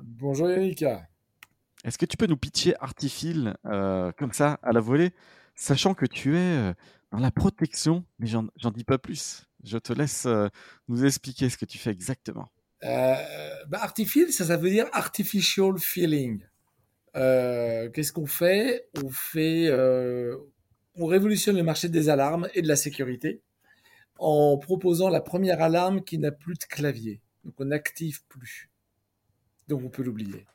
Bonjour Yannick. Est-ce que tu peux nous pitcher Artifil euh, comme ça à la volée, sachant que tu es euh, dans la protection, mais j'en dis pas plus. Je te laisse euh, nous expliquer ce que tu fais exactement. Euh, bah, Artifil, ça, ça veut dire artificial feeling. Qu'est-ce qu'on fait? On fait, on révolutionne le marché des alarmes et de la sécurité en proposant la première alarme qui n'a plus de clavier. Donc on n'active plus donc on peut l'oublier.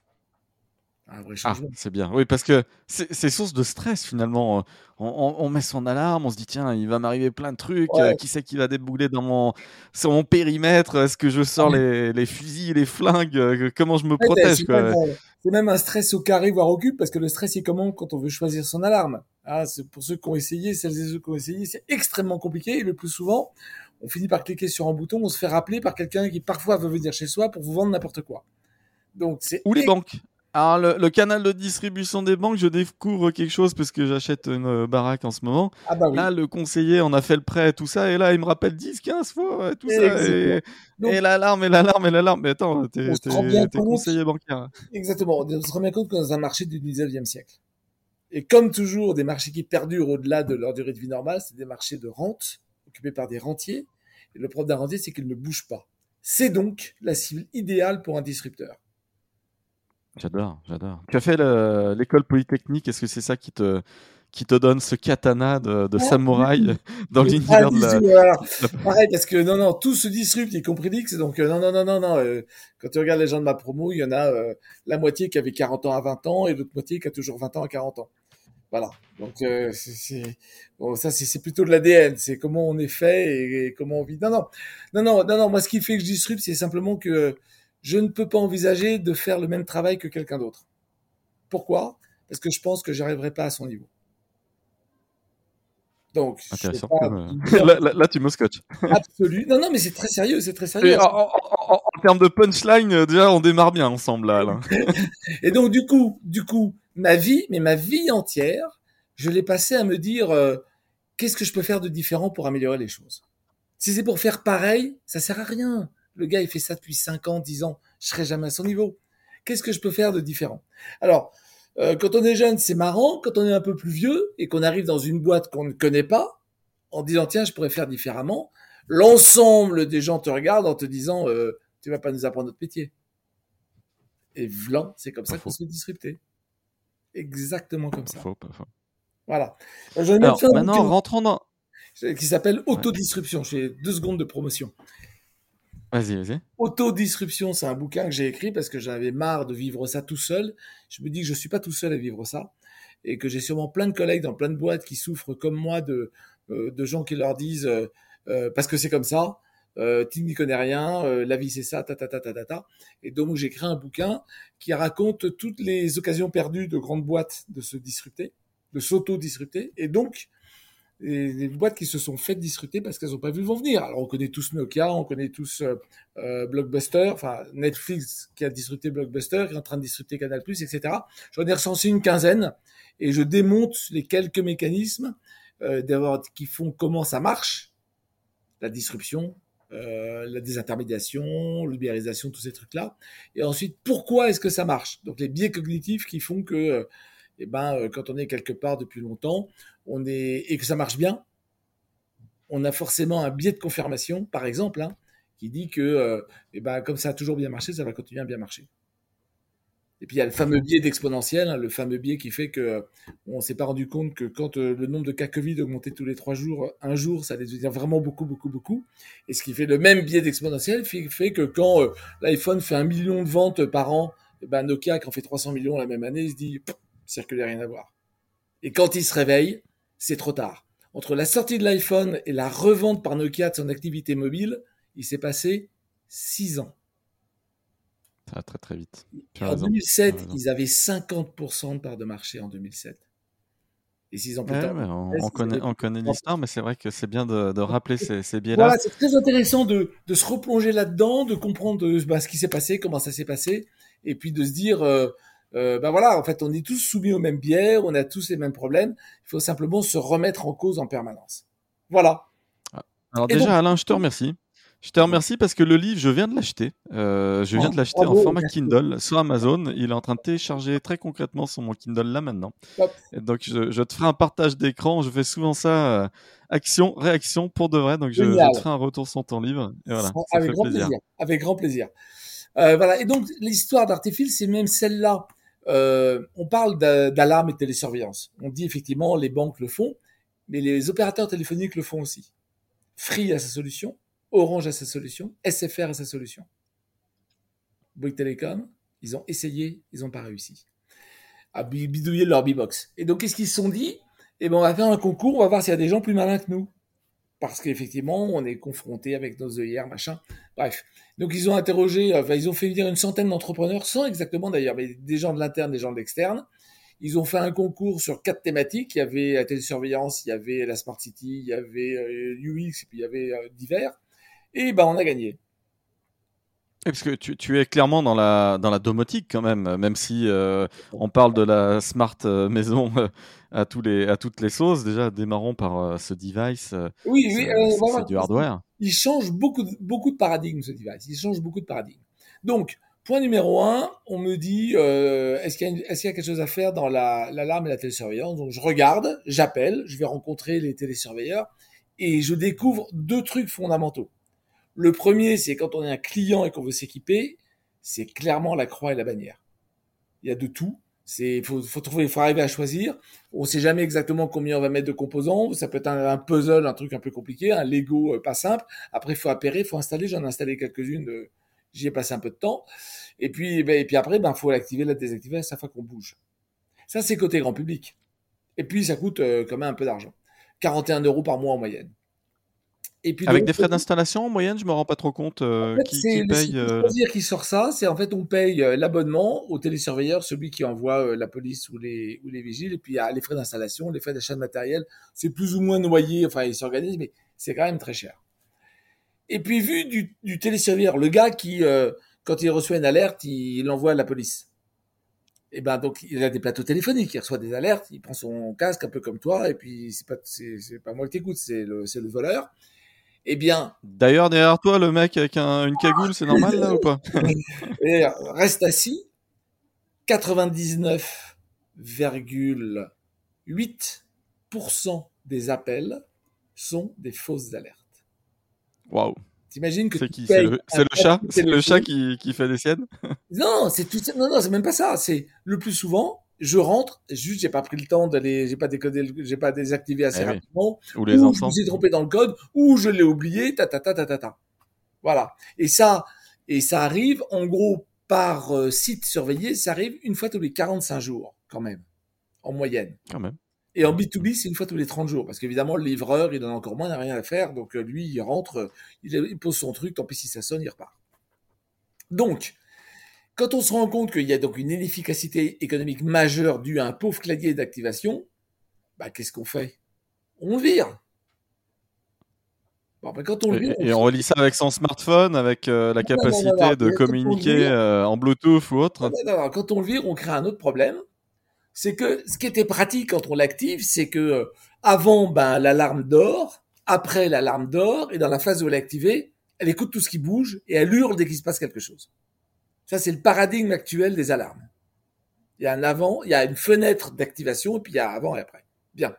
Un vrai ah, c'est bien. Oui, parce que c'est source de stress finalement. On, met son alarme, on se dit tiens, il va m'arriver plein de trucs. Euh, qui c'est qui va débouler dans mon, sur mon périmètre? Est-ce que je sors les, les, fusils, les flingues? Euh, Comment je me protège C'est même, un stress au carré, voire au cube, parce que le stress, il commence quand on veut choisir son alarme. Ah, pour ceux qui ont essayé, celles et ceux qui ont essayé, c'est extrêmement compliqué. Et le plus souvent, on finit par cliquer sur un bouton, on se fait rappeler par quelqu'un qui parfois veut venir chez soi pour vous vendre n'importe quoi. Ou les banques. Alors, le, canal de distribution des banques, je découvre quelque chose parce que j'achète une euh, baraque en ce moment. Ah bah là, le conseiller, on a fait le prêt, tout ça, et là, il me rappelle 10, 15 fois, tout ça. Et, l'alarme, et l'alarme, et l'alarme. Mais attends, t'es conseiller bancaire. Exactement. On se rend bien compte qu'on est dans un marché du 19e siècle. Et comme toujours, des marchés qui perdurent au-delà de leur durée de vie normale, c'est des marchés de rente, occupés par des rentiers. Et le problème d'un rentier, c'est qu'il ne bouge pas. C'est donc la cible idéale pour un disrupteur. J'adore, j'adore. Tu as fait l'école polytechnique, est-ce que c'est ça qui te, qui te donne ce katana de, samouraï dans l'univers de la... Pareil, parce que non, non, tout se disrupte, y compris l'X, donc euh, non, non, non, non, non. Euh, quand tu regardes les gens de ma promo, il y en a euh, la moitié qui avait 40 ans à 20 ans et l'autre moitié qui a toujours 20 ans à 40 ans. Voilà. Donc c'est bon, ça c'est plutôt de l'ADN, c'est comment on est fait et, et, comment on vit. Non non non non non non. Moi ce qui fait que je disrupte, c'est simplement que je ne peux pas envisager de faire le même travail que quelqu'un d'autre. Pourquoi? Parce que je pense que j'arriverai pas à son niveau. Donc, Intéressant. là, tu me scotches. Absolu. Non, non, mais c'est très sérieux, c'est très sérieux. En, termes de punchline, euh, déjà, on démarre bien ensemble là. Et donc, du coup, du coup, ma vie, mais ma vie entière, je l'ai passé à me dire euh, qu'est-ce que je peux faire de différent pour améliorer les choses? Si c'est pour faire pareil, ça sert à rien. Le gars, il fait ça depuis 5 ans, 10 ans. Je serai jamais à son niveau. Qu'est-ce que je peux faire de différent? Alors, euh, quand on est jeune, c'est marrant. Quand on est un peu plus vieux et qu'on arrive dans une boîte qu'on ne connaît pas, en disant tiens, je pourrais faire différemment, l'ensemble des gens te regardent en te disant euh, tu vas pas nous apprendre notre métier. Et vlan, c'est comme ça qu'on se fait disrupter. Exactement comme ça. Voilà. Je Alors, maintenant, rentrons dans qui s'appelle Autodisruption. J'ai deux secondes de promotion. Vas-y, vas-y. Autodisruption, c'est un bouquin que j'ai écrit parce que j'avais marre de vivre ça tout seul. Je me dis que je suis pas tout seul à vivre ça et que j'ai sûrement plein de collègues dans plein de boîtes qui souffrent comme moi de, euh, de gens qui leur disent euh, euh, parce que c'est comme ça, tu n'y connais rien, la vie c'est ça, ta ta ta ta ta ta. Et donc j'ai écrit un bouquin qui raconte toutes les occasions perdues de grandes boîtes de se disrupter, de s'auto-disrupter. Et donc et des boîtes qui se sont faites disrupter parce qu'elles n'ont pas vu le vent venir. Alors on connaît tous Nokia, on connaît tous euh, euh, Blockbuster, enfin Netflix qui a disrupté Blockbuster, qui est en train de disrupter Canal+, etc. J'en ai recensé une quinzaine et je démonte les quelques mécanismes euh, qui font comment ça marche, la disruption, euh, la désintermédiation, l'ubérisation, tous ces trucs-là. Et ensuite, pourquoi est-ce que ça marche? Donc les biais cognitifs qui font que eh ben, euh, quand on est quelque part depuis longtemps, on est et que ça marche bien, on a forcément un biais de confirmation, par exemple, hein, qui dit que, euh, eh ben, comme ça a toujours bien marché, ça va continuer à bien marcher. Et puis il y a le fameux biais d'exponentiel, hein, le fameux biais qui fait que euh, on s'est pas rendu compte que quand le nombre de cas Covid augmentait tous les trois jours, un jour, ça allait devenir vraiment beaucoup, beaucoup, beaucoup. Et ce qui fait le même biais d'exponentiel fait, que quand l'iPhone fait un million de ventes par an, eh ben Nokia qui en fait 300 millions la même année, il se dit circulaire rien à voir. Et quand il se réveille, c'est trop tard. Entre la sortie de l'iPhone et la revente par Nokia de son activité mobile, il s'est passé six ans. Ça va très très vite. En 2007, ils avaient 50% de part de marché en 2007. Et s'ils ont plus on, connaît, on connaît l'histoire, mais c'est vrai que c'est bien de, rappeler ces, ces biais-là. Voilà, c'est très intéressant de, de se replonger là-dedans, de comprendre bah, ce qui s'est passé, comment ça s'est passé, et puis de se dire, euh, euh, ben voilà, en fait, on est tous soumis aux mêmes biais, on a tous les mêmes problèmes. Il faut simplement se remettre en cause en permanence. Voilà. Ah. Alors déjà, Alain, je te remercie. Je te remercie parce que le livre, je viens de l'acheter. Euh, je viens de l'acheter en format Kindle sur Amazon. Il est en train de télécharger très concrètement sur mon Kindle là maintenant. donc, je, te ferai un partage d'écran. Je fais souvent ça, euh, action, réaction pour de vrai. Donc, je, te ferai un retour sur ton livre. Et voilà, Avec, grand plaisir. Avec grand plaisir. Euh, voilà. Et donc, l'histoire d'Artefil, c'est même celle-là. On parle d'alarme et de télésurveillance. On dit effectivement, les banques le font, mais les opérateurs téléphoniques le font aussi. Free a sa solution. Orange a sa solution, SFR a sa solution. Bouygues Telecom, ils ont essayé, ils n'ont pas réussi à bidouiller leur B-Box. Et donc, qu'est-ce qu'ils se sont dit? Eh ben, on va faire un concours, on va voir s'il y a des gens plus malins que nous. Parce qu'effectivement, on est confronté avec nos œillères, machin. Bref. Donc, ils ont interrogé, enfin, ils ont fait venir une centaine d'entrepreneurs, sans exactement d'ailleurs, mais des gens de l'interne, des gens de l'externe. Ils ont fait un concours sur quatre thématiques. Il y avait la télésurveillance, il y avait la Smart City, il y avait UX, euh, et puis il y avait euh, divers et ben on a gagné. Parce que tu, es clairement dans la, dans la domotique quand même, même si euh, on parle de la smart euh, maison euh, à, tous les, à toutes les sauces. Déjà, démarrons par ce device. Oui, oui, c'est du hardware. Il change beaucoup de, beaucoup de paradigmes, ce device. Il change beaucoup de paradigmes. Donc, point numéro un, on me dit, est-ce qu'il y, est y, a quelque chose à faire dans l'alarme et la télésurveillance? Donc, je regarde, j'appelle, je vais rencontrer les télésurveilleurs et je découvre deux trucs fondamentaux. Le premier, c'est quand on est un client et qu'on veut s'équiper, c'est clairement la croix et la bannière. Il y a de tout. C'est faut, faut trouver, faut arriver à choisir. On sait jamais exactement combien on va mettre de composants. Ça peut être un, puzzle, un truc un peu compliqué, un Lego euh, pas simple. Après, il faut appairer, il faut installer. J'en ai installé quelques-unes. Euh, j'y ai passé un peu de temps. Et puis, ben, et puis après, ben, faut l'activer, la désactiver à chaque fois qu'on bouge. Ça, c'est côté grand public. Et puis, ça coûte euh, quand même un peu d'argent. 41 euros par mois en moyenne. Avec des frais d'installation en moyenne, je me rends pas trop compte euh, qui, paye. Euh... qui sort ça, c'est en fait on paye euh, l'abonnement au télésurveilleur, celui qui envoie la police ou les ou les vigiles, et puis il y a les frais d'installation, les frais d'achat de matériel. C'est plus ou moins noyé, enfin ils s'organisent, mais c'est quand même très cher. Et puis vu du, du télésurveilleur, le gars qui quand il reçoit une alerte, il l'envoie à la police. Et ben donc il a des plateaux téléphoniques, il reçoit des alertes, il prend son casque un peu comme toi, et puis c'est pas c'est pas moi qui t'écoute, c'est le c'est le voleur. Eh bien. D'ailleurs, derrière toi, le mec avec une cagoule, c'est normal là ou pas Reste assis. 99,8% des appels sont des fausses alertes. Waouh. T'imagines que c'est qui? C'est le, chat? C'est le chat qui, qui, fait des siennes? Non, c'est tout. Non, non, c'est même pas ça. C'est le plus souvent, je rentre, juste j'ai pas pris le temps d'aller, j'ai pas décodé, j'ai pas désactivé assez eh rapidement, ou les ou je me suis trompé dans le code, ou je l'ai oublié, ta ta ta ta ta ta. Voilà. Et ça, et ça arrive en gros par euh, site surveillé, ça arrive une fois tous les 45 jours quand même, en moyenne. Quand même. Et en B2B, c'est une fois tous les 30 jours. Parce qu'évidemment, le livreur, il en a encore moins, il n'a rien à faire. Donc, euh, lui, il rentre, il, pose son truc, tant pis si ça sonne, il repart. Donc, quand on se rend compte qu'il y a donc une inefficacité économique majeure due à un pauvre clavier d'activation, bah, qu'est-ce qu'on fait? On vire. Bon, bah, quand on vire, et, on, relie ça avec son smartphone, avec euh, la capacité de communiquer euh, en Bluetooth ou autre. Quand on le vire, on crée un autre problème. C'est que ce qui était pratique quand on l'active, c'est que euh, avant, ben, l'alarme dort, après l'alarme dort, et dans la phase où elle est activée, elle écoute tout ce qui bouge et elle hurle dès qu'il se passe quelque chose. Ça, c'est le paradigme actuel des alarmes. Il y a un avant, il y a une fenêtre d'activation, et puis il y a avant et après. Bien.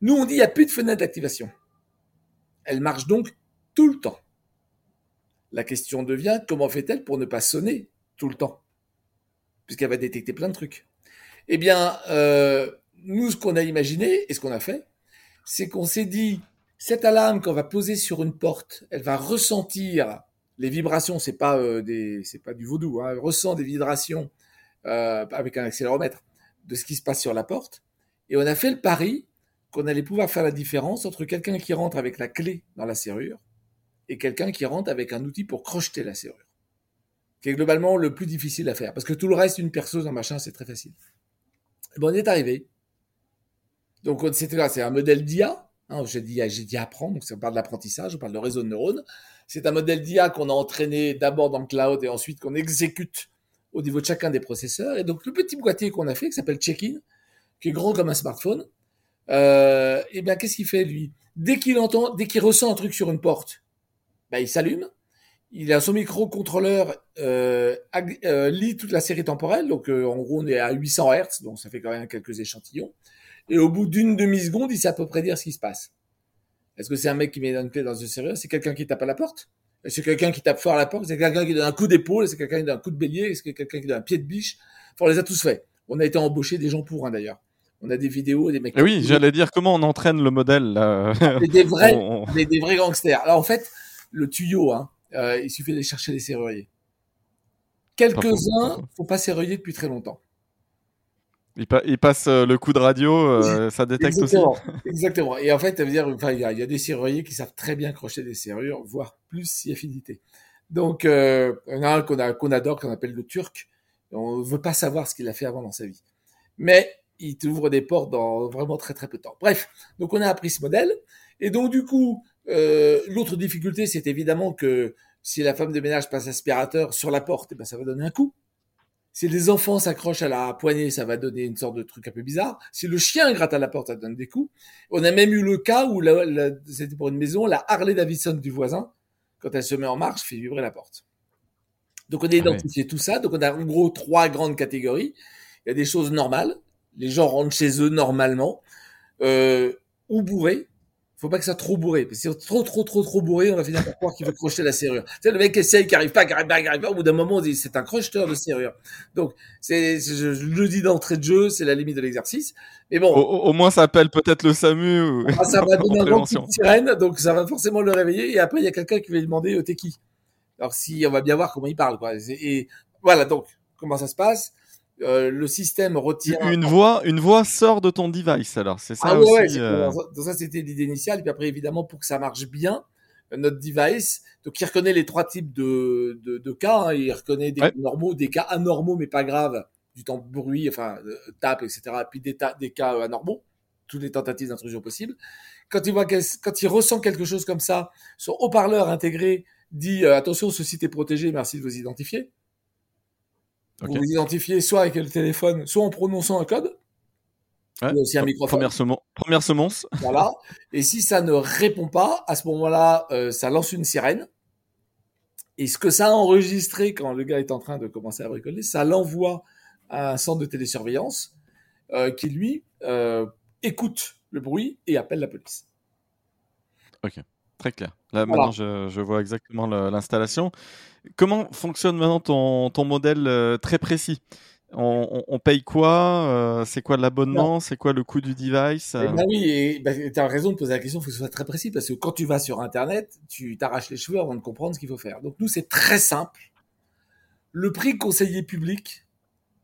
Nous, on dit il n'y a plus de fenêtre d'activation. Elle marche donc tout le temps. La question devient comment fait-elle pour ne pas sonner tout le temps? Puisqu'elle va détecter plein de trucs. Eh bien, euh, nous, ce qu'on a imaginé et ce qu'on a fait, c'est qu'on s'est dit, cette alarme qu'on va poser sur une porte, elle va ressentir les vibrations, c'est pas euh, des, c'est pas du vaudou. Hein. ressent des vibrations euh, avec un accéléromètre de ce qui se passe sur la porte. Et on a fait le pari qu'on allait pouvoir faire la différence entre quelqu'un qui rentre avec la clé dans la serrure et quelqu'un qui rentre avec un outil pour crocheter la serrure. qui est globalement le plus difficile à faire. Parce que tout le reste, une perceuse, un machin, c'est très facile. bon, on est arrivé. Donc, là, c'est un modèle d'IA. Hein, j'ai dit, j'ai apprendre, donc on parle d'apprentissage, on parle de réseau de neurones. C'est un modèle d'IA qu'on a entraîné d'abord dans le cloud et ensuite qu'on exécute au niveau de chacun des processeurs. Et donc, le petit boîtier qu'on a fait, qui s'appelle Check-in, qui est grand comme un smartphone, euh, eh bien, qu'est-ce qu'il fait, lui? Dès qu'il entend, dès qu'il ressent un truc sur une porte, ben, il s'allume. Il a son microcontrôleur euh, euh, lit toute la série temporelle, donc euh, en gros on est à 800 Hz, donc ça fait quand même quelques échantillons. Et au bout d'une demi-seconde, il sait à peu près dire ce qui se passe. Est-ce que c'est un mec qui met une clé dans une serrure? C'est quelqu'un qui tape à la porte? C'est quelqu'un qui tape fort à la porte? C'est quelqu'un qui donne un coup d'épaule? C'est quelqu'un qui donne un coup de bélier? C'est quelqu'un qui donne un pied de biche? Enfin, On les a tous fait. On a été embauché des gens pour, hein, d'ailleurs. On a des vidéos, des mecs. Et oui, j'allais dire comment on entraîne le modèle. Là. Des, vrais, des, vrais gangsters. Alors en fait, le tuyau, hein, euh, il suffit d'aller chercher les serruriers. Quelques-uns faut pas serrurier depuis très longtemps. Il, passe euh, le coup de radio, euh, ça détecte Exactement. aussi. Exactement. Et en fait, ça veut dire, enfin, il y, a des serruriers qui savent très bien crocher des serrures, voire plus si affinité. Donc, euh, il y en a un qu'on qu'on adore, qu'on appelle le Turc. On ne veut pas savoir ce qu'il a fait avant dans sa vie. Mais il t'ouvre des portes dans vraiment très très peu de temps. Bref, donc on a appris ce modèle. Et donc du coup, euh, l'autre difficulté, c'est évidemment que si la femme de ménage passe aspirateur sur la porte, eh ben, ça va donner un coup. Si les enfants s'accrochent à la poignée, ça va donner une sorte de truc un peu bizarre. Si le chien gratte à la porte, ça donne des coups. On a même eu le cas où c'était pour une maison, la Harley Davidson du voisin, quand elle se met en marche, fait vibrer la porte. Donc on a ah identifié tout ça. Donc on a en gros trois grandes catégories. Il y a des choses normales. Les gens rentrent chez eux normalement. Euh, ou bourrés, faut pas que ça soit trop bourré. Parce que si trop, trop, trop, trop bourré, on va finir par croire qu'il veut crocheter la serrure. Tu sais, le mec essaye, qui arrive pas, qui arrive pas, qui arrive pas. Au bout d'un moment, on dit, c'est un crocheteur de serrure. Donc, c'est, je, le dis d'entrée de jeu, c'est la limite de l'exercice. Mais bon. Au, moins, ça appelle peut-être le SAMU ou... ah, ça va donner un grand coup de sirène, donc ça va forcément le réveiller. Et après, il y a quelqu'un qui va lui demander, euh, t'es qui? Alors, si, on va bien voir comment il parle, quoi. Et voilà, donc, comment ça se passe? Euh, le système retient une voix une voix sort de ton device alors. C'est ça ah aussi euh, donc ça c'était l'idée initiale. Et puis après évidemment pour que ça marche bien notre device donc il reconnaît les trois types de, de, cas hein. il reconnaît des normaux des cas anormaux mais pas graves. Du temps de bruit enfin euh, tape etc et puis des, des cas anormaux. Toutes les tentatives d'intrusion possibles. Quand il voit quand il ressent quelque chose comme ça son haut-parleur intégré dit attention ce site est protégé merci de vous identifier vous vous identifiez soit avec le téléphone, soit en prononçant un code. Ouais. aussi un microphone. Première, première semonce. Voilà. Et si ça ne répond pas, à ce moment-là, euh, ça lance une sirène. Et ce que ça a enregistré quand le gars est en train de commencer à bricoler, ça l'envoie à un centre de télésurveillance euh, qui, lui, euh, écoute le bruit et appelle la police. Ok, très clair. Là, maintenant, je, je, vois exactement l'installation. Comment fonctionne maintenant ton, ton modèle euh, très précis? On, paye quoi? Euh, C'est quoi l'abonnement? C'est quoi le coût du device? eh ben Oui, ben, tu as raison de poser la question, il faut que ce soit très précis, parce que quand tu vas sur Internet, tu t'arraches les cheveux avant de comprendre ce qu'il faut faire. Donc nous, c'est très simple. Le prix conseiller public,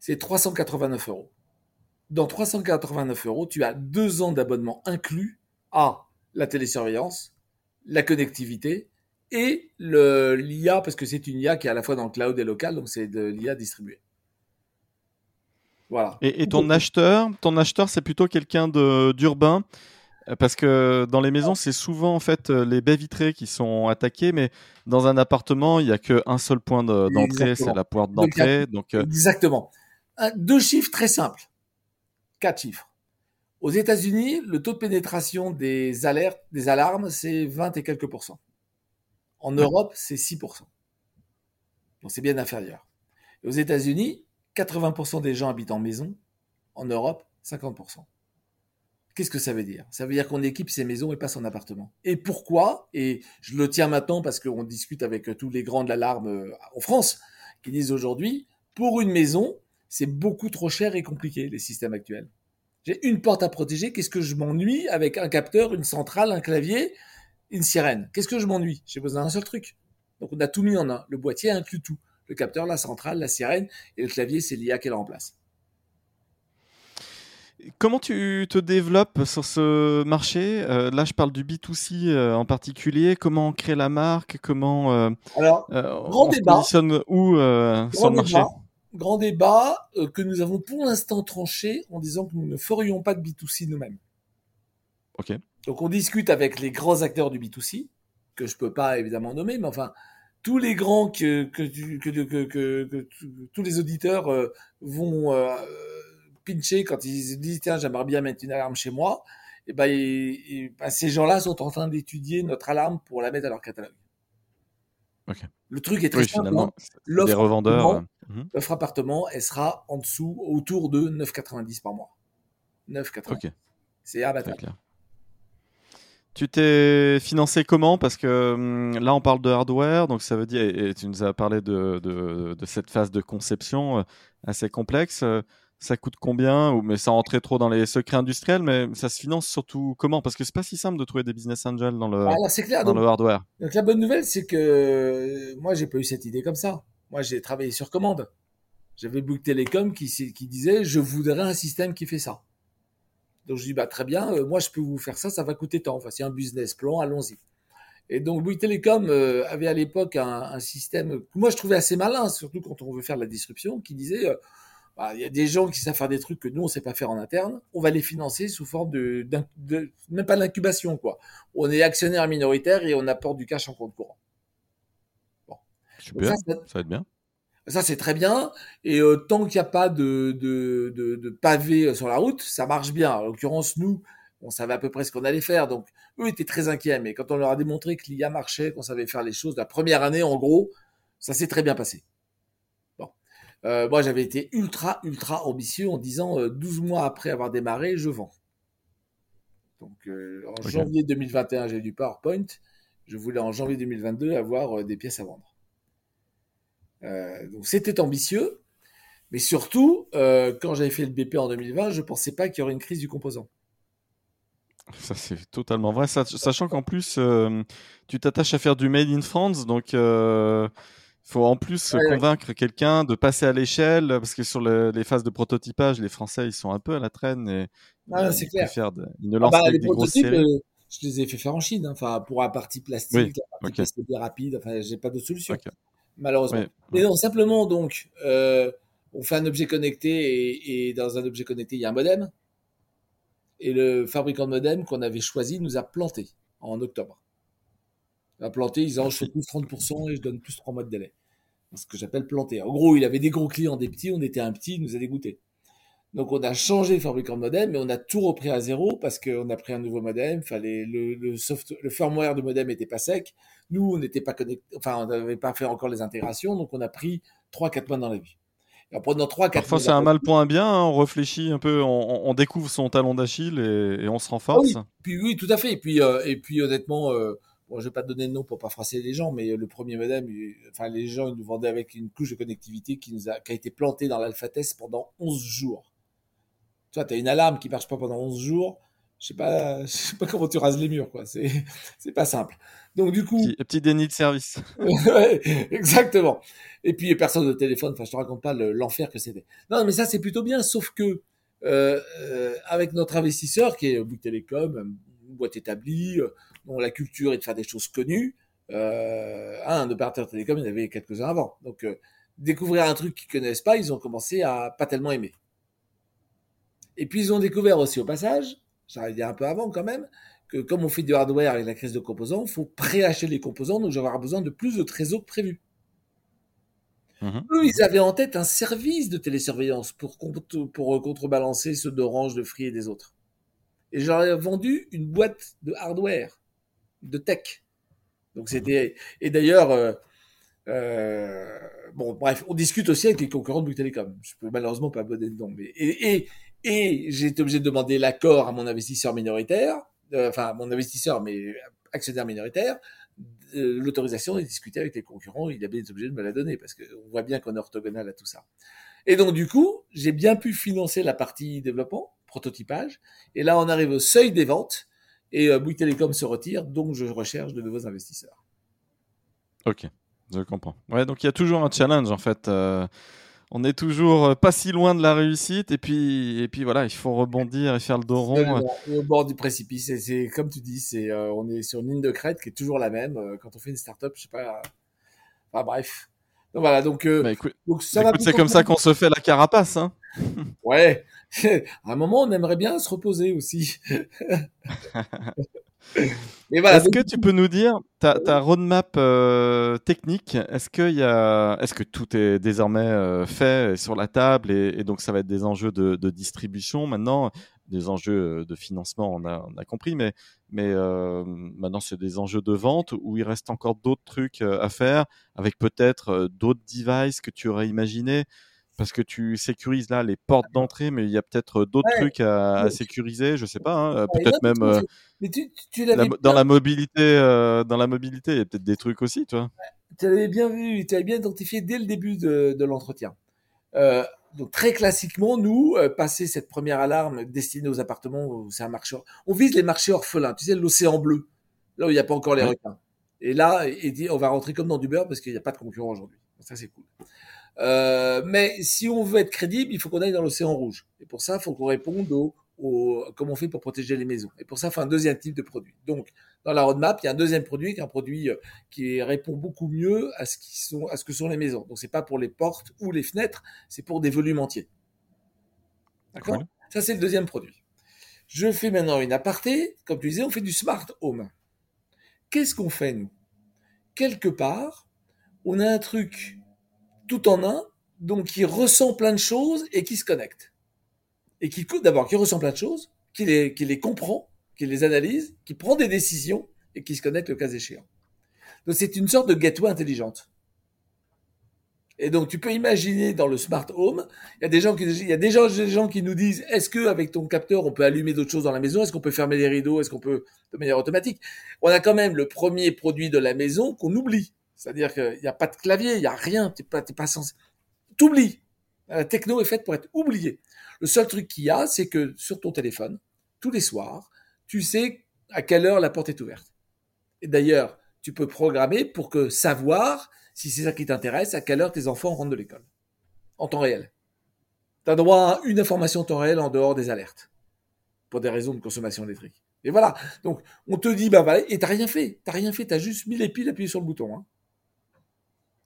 c'est 389 euros. Dans 389 euros, tu as deux ans d'abonnement inclus à la télésurveillance, la connectivité et l'IA, parce que c'est une IA qui est à la fois dans le cloud et local, donc c'est de l'IA distribuée. Voilà. Et, ton acheteur, ton acheteur, c'est plutôt quelqu'un d'urbain, parce que dans les maisons, c'est souvent en fait les baies vitrées qui sont attaquées, mais dans un appartement, il n'y a qu'un seul point d'entrée, c'est la porte d'entrée. Donc, euh, Exactement. deux chiffres très simples. Quatre chiffres. Aux États-Unis, le taux de pénétration des alertes, des alarmes, c'est 20 et quelques pourcents. En Europe, c'est 6%. Donc c'est bien inférieur. aux États-Unis, 80% des gens habitent en maison. En Europe, 50%. Qu'est-ce que ça veut dire? Ça veut dire qu'on équipe ses maisons et pas son appartement. Et pourquoi? Et je le tiens maintenant parce qu'on discute avec tous les grands de l'alarme euh, en France qui disent aujourd'hui, pour une maison, c'est beaucoup trop cher et compliqué les systèmes actuels. J'ai une porte à protéger, qu'est-ce que je m'ennuie avec un capteur, une centrale, un clavier? Une sirène. Qu'est-ce que je m'ennuie? J'ai besoin d'un seul truc. Donc on a tout mis en un. Le boîtier inclut tout. Le capteur, la centrale, la sirène et le clavier, c'est l'IA qu'elle remplace. Comment tu te développes sur ce marché? Euh, Là, je parle du B2C euh, en particulier. Comment on crée la marque? Comment euh, Alors, grand on débat. se positionne où sur le marché? Grand débat que nous avons pour l'instant tranché en disant que nous ne ferions pas de B2C nous-mêmes. Ok. Donc, on discute avec les grands acteurs du B2C, que je peux pas évidemment nommer, mais enfin, tous les grands que, que, que, que tous les auditeurs vont pincher quand ils disent tiens j'aimerais bien mettre une alarme chez moi, et ben, ben ces gens-là sont en train d'étudier notre alarme pour la mettre à leur catalogue. Le truc est très simple. Hein. L'offre revendeurs. Euh, mhm. Appartement, elle sera en dessous, autour de 9,90 par mois. 9,90. C'est abattu. Tu t'es financé comment? Parce que hum, là, on parle de hardware, donc ça veut dire, et, tu nous as parlé de, de, de, cette phase de conception euh, assez complexe. Euh, ça coûte combien? Ou mais ça rentrait trop dans les secrets industriels mais ça se finance surtout comment? Parce que c'est pas si simple de trouver des business angels dans le clair. dans le hardware. donc la bonne nouvelle c'est que euh, moi j'ai pas eu cette idée comme ça. Moi j'ai travaillé sur commande. J'avais Bouygues Télécom qui qui disait je voudrais un système qui fait ça donc je dis bah très bien euh, moi je peux vous faire ça ça va coûter tant enfin c'est un business plan allons-y et donc Bouygues Télécom euh, avait à l'époque un, un, système que moi je trouvais assez malin surtout quand on veut faire de la disruption qui disait bah, il y a des gens qui savent faire des trucs que nous on sait pas faire en interne. On va les financer sous forme de, même pas d'incubation quoi. On est actionnaire minoritaire et on apporte du cash en compte courant. Bon. Super, ça, va être bien. Ça c'est très bien et euh, tant qu'il n'y a pas de, de, de, de pavé sur la route, ça marche bien. En l'occurrence nous, on savait à peu près ce qu'on allait faire, donc eux étaient très inquiets. Mais quand on leur a démontré que l'IA marchait, qu'on savait faire les choses, la première année en gros, ça s'est très bien passé. Euh, moi, j'avais été ultra, ultra ambitieux en disant 12 euh, mois après avoir démarré, je vends. Donc, euh, en janvier 2021, j'ai du PowerPoint. Je voulais en janvier 2022 avoir des pièces à vendre. Donc, c'était ambitieux. Mais surtout, quand j'avais fait le BP en 2020, je ne pensais pas qu'il y aurait une crise du composant. Ça, c'est totalement vrai. Sachant qu'en plus, tu t'attaches à faire du Made in France. Donc, il faut en plus convaincre quelqu'un de passer à l'échelle, parce que sur les phases de prototypage, les Français, ils sont un peu à la traîne et ah, c'est clair. ils ne ah bah, les prototypes, euh, je les ai fait faire en Chine, hein. enfin pour la partie plastique, la partie okay. rapide, enfin j'ai pas de solution, malheureusement. Mais non, simplement donc, euh, on fait un objet connecté et, et, dans un objet connecté, il y a un modem. Et le fabricant de modem qu'on avait choisi nous a planté en octobre a planté, ils disant je fais plus 30% et je donne plus 3 mois de délai. Ce que j'appelle planter. En gros, il avait des gros clients, des petits, on était un petit, il nous a dégoûté. Donc on a changé le fabricant de modem, mais on a tout repris à zéro parce qu'on a pris un nouveau modem. Fallait le, le, soft, le firmware du modem était pas sec. Nous, on n'était pas connecté, enfin on n'avait pas fait encore les intégrations, donc on a pris 3-4 mois dans la vie. Et en prenant 3 4 Parfois c'est un mal pour un bien, hein. on réfléchit un peu, on, on découvre son talon d'Achille et, et, on se renforce. Ah oui, puis oui, tout à fait. Et puis, euh, et puis honnêtement, euh, bon, je vais pas donner de nom pour pas froisser les gens, mais le premier modem, enfin, les gens, ils nous vendaient avec une couche de connectivité qui nous a, qui a été plantée dans l'alpha test pendant 11 jours. Tu vois, tu as une alarme qui marche pas pendant 11 jours. Je sais pas, je sais pas comment tu rases les murs, quoi. C'est, c'est pas simple. Donc, du coup. Petit, petit déni de service. ouais, exactement. Et puis, personne de téléphone. Enfin, je te raconte pas l'enfer que c'était. Non, mais ça, c'est plutôt bien, sauf que, euh, euh, avec notre investisseur, qui est Bouygues Télécom, une boîte établie, dont la culture est de faire des choses connues. Euh, un opérateur télécom, il y en avait quelques-uns avant. Donc, euh, découvrir un truc qu'ils connaissent pas, ils ont commencé à pas tellement aimer. Et puis, ils ont découvert aussi au passage, j'arrive dire un peu avant quand même, que comme on fait du hardware avec la crise de composants, il faut préacheter les composants, donc j'aurai besoin de plus de trésor que prévu. Mmh Eux, ils avaient en tête un service de télésurveillance pour, pour contrebalancer ceux d'Orange, de Free et des autres. Et j'aurais vendu une boîte de hardware de tech. Donc c'était et d'ailleurs euh, euh, bon bref on discute aussi avec les concurrents de Bouygues Télécom. Je peux malheureusement pas donner de nom mais et et, et j'ai été obligé de demander l'accord à mon investisseur minoritaire, euh, enfin mon investisseur mais actionnaire minoritaire l'autorisation de discuter avec les concurrents, il a bien été obligé de me la donner parce qu'on voit bien qu'on est orthogonal à tout ça. Et donc du coup, j'ai bien pu financer la partie développement, prototypage, et là on arrive au seuil des ventes et euh, Bouygues Télécom se retire, donc je recherche de nouveaux investisseurs. Ok, je comprends. Ouais, donc il y a toujours un challenge en fait. Euh, on est toujours pas si loin de la réussite. Et puis, et puis voilà, il faut rebondir et faire le dos rond. Au bord du précipice. C'est comme tu dis, c'est on est sur une ligne de crête qui est toujours la même. Quand on fait une startup, je sais pas. Enfin bref. Donc voilà, donc, bah, écoute, c'est comme ça qu'on se fait la carapace. Hein ouais. à un moment, on aimerait bien se reposer aussi. est-ce que tu peux nous dire ta, roadmap euh, technique? Est-ce que y a, est-ce que tout est désormais euh, fait sur la table et, donc ça va être des enjeux de, distribution maintenant, des enjeux de financement, on a, on a compris, mais mais euh, maintenant c'est des enjeux de vente où il reste encore d'autres trucs à faire avec peut-être d'autres devices que tu aurais imaginé parce que tu sécurises là les portes d'entrée, mais il y a peut-être d'autres trucs à, sécuriser, je sais pas, hein, peut-être même euh, dans la mobilité, euh, dans la mobilité, il y a peut-être des trucs aussi, toi. Tu avais bien vu, tu avais bien identifié dès le début de, l'entretien. Euh, donc très classiquement, nous, passer cette première alarme destinée aux appartements, c'est un marché, on vise les marchés orphelins, tu sais, l'océan bleu, là où il n'y a pas encore les requins. Et là, on va rentrer comme dans du beurre parce qu'il n'y a pas de concurrent aujourd'hui. Ça, c'est cool. Euh, mais si on veut être crédible, il faut qu'on aille dans l'océan rouge. Et pour ça, il faut qu'on réponde au, au, comment on fait pour protéger les maisons. Et pour ça, il faut un deuxième type de produit. Donc, dans la roadmap, il y a un deuxième produit qui est un produit euh, qui répond beaucoup mieux à ce, qui sont, à ce que sont les maisons. Donc, c'est pas pour les portes ou les fenêtres, c'est pour des volumes entiers. D'accord Ça, c'est le deuxième produit. Je fais maintenant une aparté. Comme tu disais, on fait du smart home. Qu'est-ce qu'on fait, nous? Quelque part, on a un truc tout en un, donc qui ressent plein de choses et qui se connecte. Et qui, d'abord, qui ressent plein de choses, qui les, qui les comprend, qui les analyse, qui prend des décisions et qui se connecte le cas échéant. Donc c'est une sorte de gateway intelligente. Et donc tu peux imaginer dans le smart home, il y a des gens qui, il des gens qui nous disent, est-ce que avec ton capteur on peut allumer d'autres choses dans la maison, est-ce qu'on peut fermer les rideaux, est-ce qu'on peut de manière automatique? On a quand même le premier produit de la maison qu'on oublie. C'est-à-dire qu'il n'y a pas de clavier, il n'y a rien, tu pas, pas censé. T'oublies. La techno est faite pour être oubliée. Le seul truc qu'il y a, c'est que sur ton téléphone, tous les soirs, tu sais à quelle heure la porte est ouverte. Et d'ailleurs, tu peux programmer pour que savoir, si c'est ça qui t'intéresse, à quelle heure tes enfants rentrent de l'école. En temps réel. Tu as droit à une information en temps réel en dehors des alertes. Pour des raisons de consommation électrique. Et voilà. Donc, on te dit, bah et t'as rien fait. T'as rien fait, t'as juste mis les piles, appuyé sur le bouton. Hein.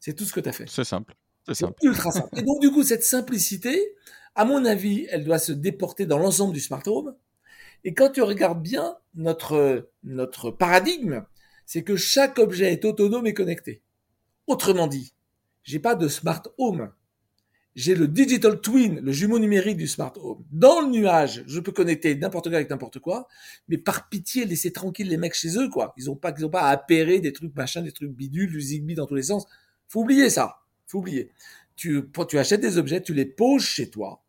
C'est tout ce que tu as fait. C'est simple. C'est simple. ultra simple. Et donc, du coup, cette simplicité, à mon avis, elle doit se déporter dans l'ensemble du smart home. Et quand tu regardes bien notre, notre paradigme, c'est que chaque objet est autonome et connecté. Autrement dit, j'ai pas de smart home. J'ai le digital twin, le jumeau numérique du smart home. Dans le nuage, je peux connecter n'importe quoi avec n'importe quoi, mais par pitié, laissez tranquille les mecs chez eux, quoi. Ils ont pas, ils ont pas à appairer des trucs machin, des trucs bidules, du Zigbee dans tous les sens. Faut oublier ça. Faut oublier. Tu, achètes des objets, tu les poses chez toi.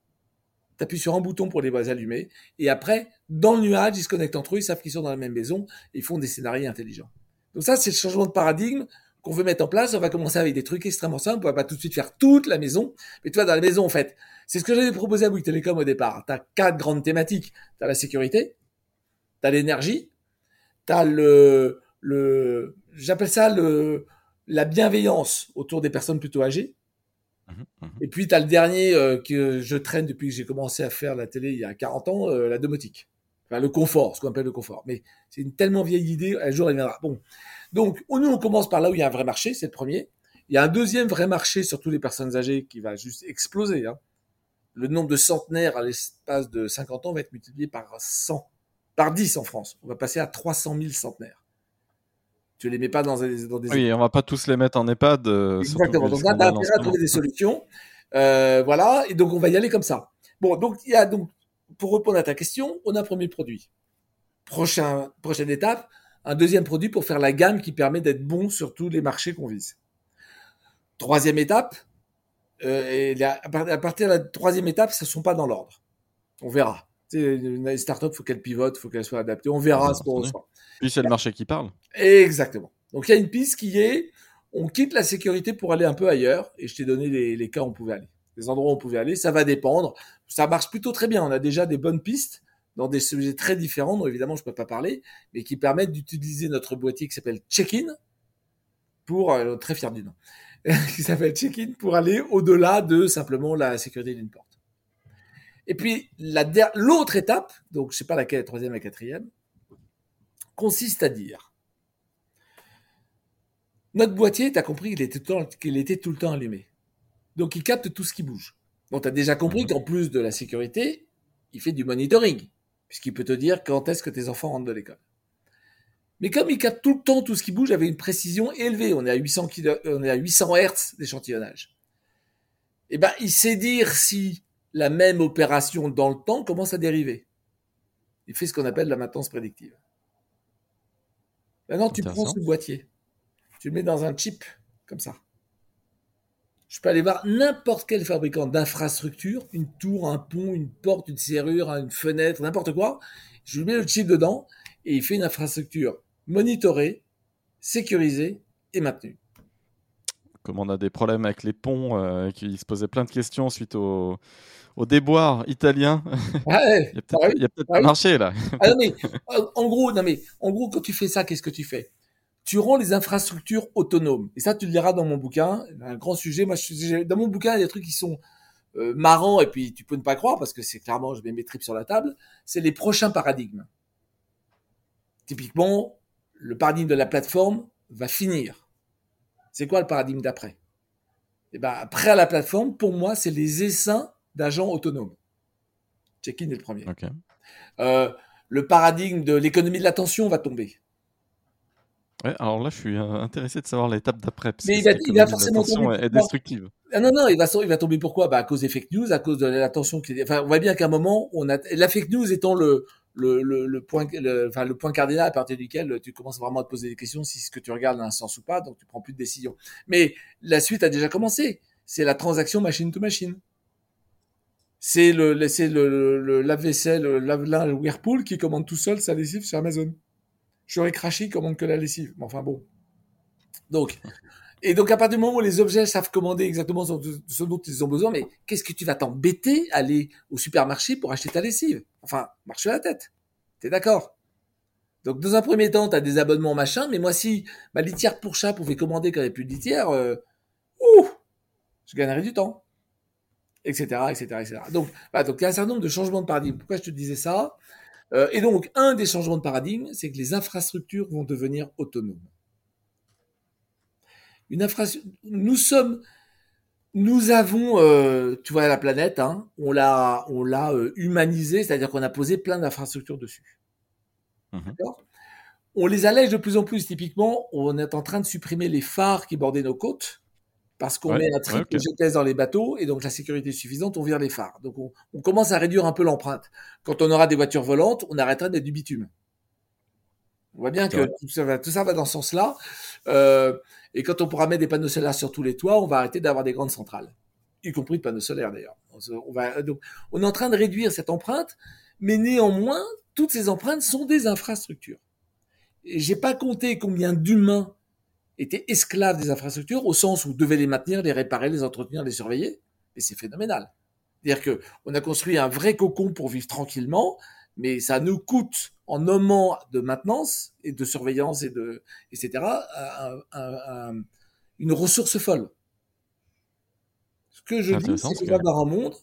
Tu appuies sur un bouton pour les allumer. Et après, dans le nuage, ils se connectent entre eux, ils savent qu'ils sont dans la même maison et ils font des scénarios intelligents. Donc ça, c'est le changement de paradigme qu'on veut mettre en place. On va commencer avec des trucs extrêmement simples. On va pas tout de suite faire toute la maison. Mais tu vois, dans la maison, en fait, c'est ce que j'avais proposé à Bouygues Télécom au départ. Tu as quatre grandes thématiques. Tu as la sécurité, tu as l'énergie, tu as le j'appelle ça le, la bienveillance autour des personnes plutôt âgées. Mhm, mhm. Et puis, tu as le dernier euh, que je traîne depuis que j'ai commencé à faire la télé il y a 40 ans, euh, la domotique. Enfin, le confort, ce qu'on appelle le confort. Mais c'est une tellement vieille idée, un jour elle viendra. Bon. Donc, nous, on commence par là où il y a un vrai marché, c'est le premier. Il y a un deuxième vrai marché, surtout les personnes âgées, qui va juste exploser. Hein. Le nombre de centenaires à l'espace de 50 ans va être multiplié par 100, par 10 en France. On va passer à 300 000 centenaires tu les mets pas dans des, dans des... Oui, on va pas tous les mettre en EHPAD. Euh, Exactement. Donc là, tu as à trouver des solutions. Euh, voilà. Et donc, on va y aller comme ça. Bon, donc, il y a donc, pour répondre à ta question, on a un premier produit. Prochain, prochaine étape, un deuxième produit pour faire la gamme qui permet d'être bon sur tous les marchés qu'on vise. Troisième étape, euh, et à partir de la troisième étape, ce ne sont pas dans l'ordre. On verra. Une startup, faut qu'elle pivote, faut qu'elle soit adaptée. On verra ce qu'on reçoit. Puis c'est le marché qui parle. Exactement. Donc il y a une piste qui est, on quitte la sécurité pour aller un peu ailleurs. Et je t'ai donné les, cas où on pouvait aller, les endroits où on pouvait aller. Ça va dépendre. Ça marche plutôt très bien. On a déjà des bonnes pistes dans des sujets très différents, dont évidemment je peux pas parler, mais qui permettent d'utiliser notre boîtier qui s'appelle Check-in pour euh, très fier du nom. qui s'appelle check-in pour aller au-delà de simplement la sécurité d'une porte. Et puis l'autre étape, donc je sais pas laquelle, la troisième, la quatrième, consiste à dire notre boîtier, tu as compris qu'il était, était, tout le temps allumé. Donc il capte tout ce qui bouge. Donc tu as déjà compris mhm. qu'en plus de la sécurité, il fait du monitoring, puisqu'il peut te dire quand est-ce que tes enfants rentrent de l'école. Mais comme il capte tout le temps tout ce qui bouge avec une précision élevée, on est à 800, on est à 800 Hz d'échantillonnage, eh ben, il sait dire si la même opération dans le temps commence à dériver. Il fait ce qu'on appelle la maintenance prédictive. Maintenant, tu prends ce boîtier, tu le mets dans un chip, comme ça. Je peux aller voir n'importe quel fabricant d'infrastructure, une tour, un pont, une porte, une serrure, une fenêtre, n'importe quoi. Je lui mets le chip dedans et il fait une infrastructure monitorée, sécurisée et maintenue. Comme on a des problèmes avec les ponts, euh, qui se posaient plein de questions suite au, au déboire italien. Ah il y a peut-être ah un marché là. Ah mais, en gros, non mais, en gros, quand tu fais ça, qu'est-ce que tu fais? Tu rends les infrastructures autonomes. Et ça, tu le liras dans mon bouquin. Un grand sujet. Moi, je, dans mon bouquin, il y a des trucs qui sont euh, marrants et puis tu peux ne pas croire parce que c'est clairement, je mets mes tripes sur la table. C'est les prochains paradigmes. Typiquement, le paradigme de la plateforme va finir. C'est quoi le paradigme d'après? Eh ben, après la plateforme, pour moi, c'est les essaims d'agents autonomes. Check-in est le premier. Euh, le paradigme de l'économie de l'attention va tomber. Ouais, alors là, je suis intéressé de savoir l'étape d'après. Mais il va, il va forcément tomber. Est destructive. Ah non, non, il va, il va tomber pourquoi? Bah, À cause des fake news, à cause de l'attention. Qui... Enfin, on voit bien qu'à un moment, on a... la fake news étant le, le, le, le point, le, enfin, le point cardinal à partir duquel tu commences vraiment à te poser des questions si ce que tu regardes a un sens ou pas, donc tu prends plus de décision. Mais la suite a déjà commencé. C'est la transaction machine to machine. C'est le, le, le, lave-vaisselle, le lave-linge Whirlpool qui commande tout seul sa lessive sur Amazon j'aurais craché commande que la lessive. Mais enfin bon. Donc, et donc à partir du moment où les objets savent commander exactement ce dont ils ont besoin, mais qu'est-ce que tu vas t'embêter à aller au supermarché pour acheter ta lessive? Enfin, marche la tête. T'es d'accord? Donc dans un premier temps, tu as des abonnements machin, mais moi si ma litière pour chat pouvait commander quand il n'y avait plus de litière, euh, ouh, je gagnerais du temps. Etc, etc, etc. Donc, bah, donc il y a un certain nombre de changements de paradigme. Pourquoi je te disais ça? Euh, et donc, un des changements de paradigme, c'est que les infrastructures vont devenir autonomes. Une nous sommes, nous avons, euh, tu vois, la planète, hein, on l'a, on l'a euh, humanisé, c'est-à-dire qu'on a posé plein d'infrastructures dessus. Mhm. D'accord? On les allège de plus en plus. Typiquement, on est en train de supprimer les phares qui bordaient nos côtes parce qu'on met un triple GPS dans les bateaux et donc la sécurité est suffisante, on vire les phares. Donc on, commence à réduire un peu l'empreinte. Quand on aura des voitures volantes, on arrêtera d'être du bitume. On voit bien que tout ça, va, tout ça, va, dans ce sens-là. Euh, et quand on pourra mettre des panneaux solaires sur tous les toits, on va arrêter d'avoir des grandes centrales, y compris de panneaux solaires d'ailleurs. On, va, donc, on est en train de réduire cette empreinte, mais néanmoins, toutes ces empreintes sont des infrastructures. Et j'ai pas compté combien d'humains étaient esclaves des infrastructures au sens où devaient les maintenir, les réparer, les entretenir, les surveiller. Et c'est phénoménal. C'est-à-dire que on a construit un vrai cocon pour vivre tranquillement, mais ça nous coûte en nommant de maintenance et de surveillance et de etc. une ressource folle. Ce que je dis, c'est va dans un monde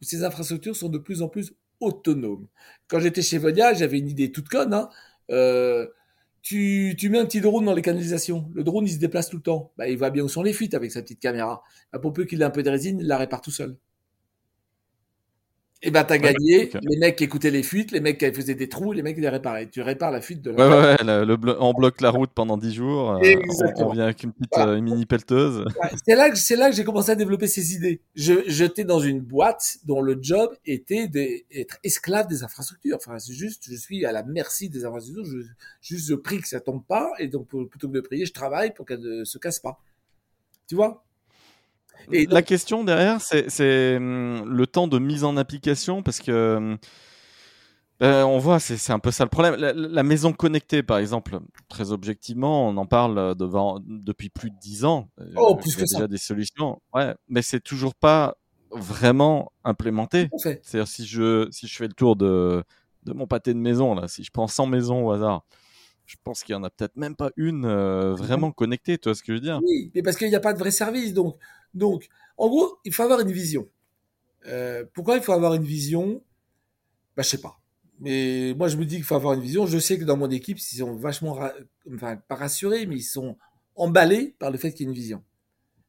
où ces infrastructures sont de plus en plus autonomes. Quand j'étais chez Vodia, j'avais une idée toute conne. Hein. Euh, tu, tu mets un petit drone dans les canalisations. Le drone, il se déplace tout le temps. Bah, il voit bien où sont les fuites avec sa petite caméra. Bah, pour peu qu'il ait un peu de résine, il la répare tout seul. Et ben, t'as gagné les mecs qui écoutaient les fuites, les mecs qui faisaient des trous, les mecs qui les réparaient. Tu répares la fuite de la. Ouais, ouais, le, on bloque la route pendant 10 jours. Euh, on, vient avec une petite euh, mini pelleteuse. c'est là que, c'est là que j'ai commencé à développer ces idées. Je, j'étais dans une boîte dont le job était d'être esclave des infrastructures. Enfin, c'est juste, je suis à la merci des infrastructures. Je, juste, je prie que ça tombe pas. Et donc, plutôt que de prier, je travaille pour qu'elle ne se casse pas. Tu vois? La question derrière, c'est hum, le temps de mise en application, parce que hum, ben, on voit, c'est un peu ça le problème. La, maison connectée, par exemple, très objectivement, on en parle devant, depuis plus de dix ans. Euh, oh, plus Il y a déjà des solutions, ouais, mais c'est toujours pas vraiment implémenté. C'est-à-dire si je si je fais le tour de de mon pâté de maison là, si je prends 100 maisons au hasard je pense qu'il y en a peut-être même pas une euh, vraiment connectée, tu vois ce que je veux dire? Oui, mais parce qu'il n'y a pas de vrai service. Donc, donc, en gros, il faut avoir une vision. Euh, pourquoi il faut avoir une vision? Bah, je sais pas. Mais moi, je me dis qu'il faut avoir une vision. Je sais que dans mon équipe, ils sont vachement, enfin, pas rassurés, mais ils sont emballés par le fait qu'il y ait une vision.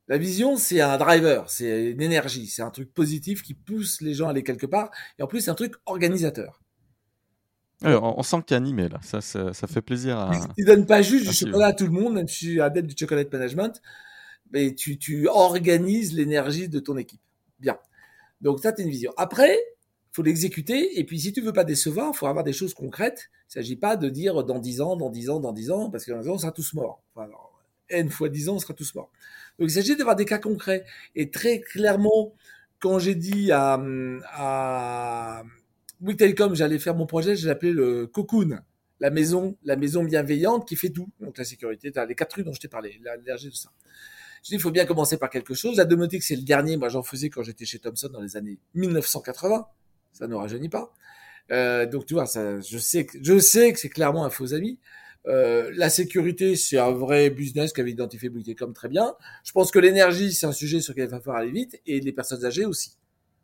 La vision, c'est un driver, c'est une énergie, c'est un truc positif qui pousse les gens à aller quelque part. Et en plus, c'est un truc organisateur. on sent que tu es animé là, ça, ça, fait plaisir à. Tu donnes pas juste du chocolat à tout le monde, même si je suis adepte du chocolat management, mais tu, tu organises l'énergie de ton équipe. Bien. Donc ça, tu une vision. Après, faut l'exécuter. Et puis, si tu veux pas décevoir, faut avoir des choses concrètes. Il s'agit pas de dire dans 10 ans, dans 10 ans, dans 10 ans, parce que dans 10 ans, on sera tous morts. Enfin, N fois 10 ans, on sera tous morts. Donc, il s'agit d'avoir des cas concrets. Et très clairement, quand j'ai dit à, à Bouygues j'allais faire mon projet, je l'appelais le Cocoon. La maison, la maison bienveillante qui fait tout. Donc, la sécurité, les quatre trucs dont je t'ai parlé, l'énergie, tout ça. Je dis, il faut bien commencer par quelque chose. La domotique, c'est le dernier. Moi, j'en faisais quand j'étais chez Thomson dans les années 1980. Ça ne rajeunit pas. Euh, donc, tu vois, ça, je sais que, je sais que c'est clairement un faux ami. Euh, la sécurité, c'est un vrai business qu'avait identifié comme très bien. Je pense que l'énergie, c'est un sujet sur lequel il va falloir aller vite, et les personnes âgées aussi.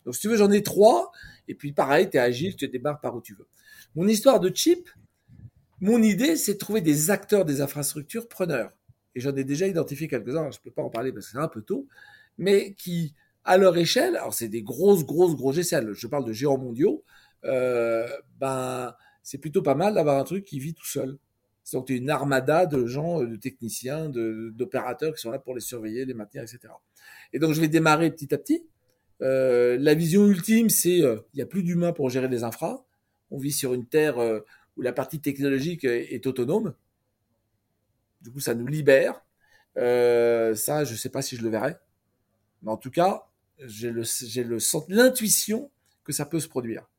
Donc, si tu veux, j'en ai trois. Et puis, pareil, tu es agile, tu débarques par où tu veux. Mon histoire de chip, mon idée, c'est de trouver des acteurs des infrastructures preneurs et j'en ai déjà identifié quelques-uns, je ne peux pas en parler parce que c'est un peu tôt, mais qui, à leur échelle, alors c'est des grosses, grosses, gros GCL, je parle de géants mondiaux, euh, ben, c'est plutôt pas mal d'avoir un truc qui vit tout seul. Donc, tu une armada de gens, de techniciens, d'opérateurs qui sont là pour les surveiller, les maintenir, etc. Et donc, je vais démarrer petit à petit. Euh, la vision ultime, c'est euh, il n'y a plus d'humains pour gérer les infras. On vit sur une terre où la partie technologique est autonome. Du coup, ça nous libère. Euh, ça, je ne sais pas si je le verrai. Mais en tout cas, j'ai le, l'intuition que ça peut se produire.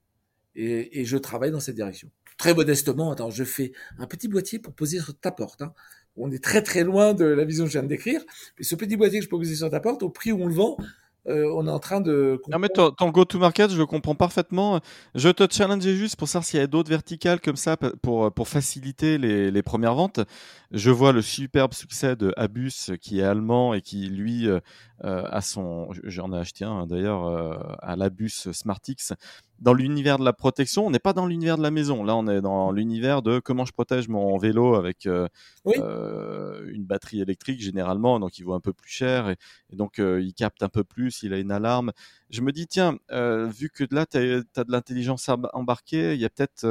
Et, et, je travaille dans cette direction. Très modestement, attends, je fais un petit boîtier pour poser sur ta porte. Hein. On est très très loin de la vision que je viens de décrire. Mais ce petit boîtier que je peux poser sur ta porte, au prix où on le vend, euh, on est en train de. Non, mais ton, go-to-market, je le comprends parfaitement. Je te challengeais juste pour savoir s'il y a d'autres verticales comme ça pour, pour faciliter les, les, premières ventes. Je vois le superbe succès de Abus qui est allemand et qui, lui, euh, a son. J'en ai acheté un d'ailleurs euh, à l'Abus SmartX dans l'univers de la protection, on n'est pas dans l'univers de la maison. Là, on est dans l'univers de comment je protège mon vélo avec euh, euh, une batterie électrique généralement, donc il vaut un peu plus cher et, donc euh, il capte un peu plus, il a une alarme. Je me dis, tiens, vu que là, tu as, de l'intelligence embarquée, il y a peut-être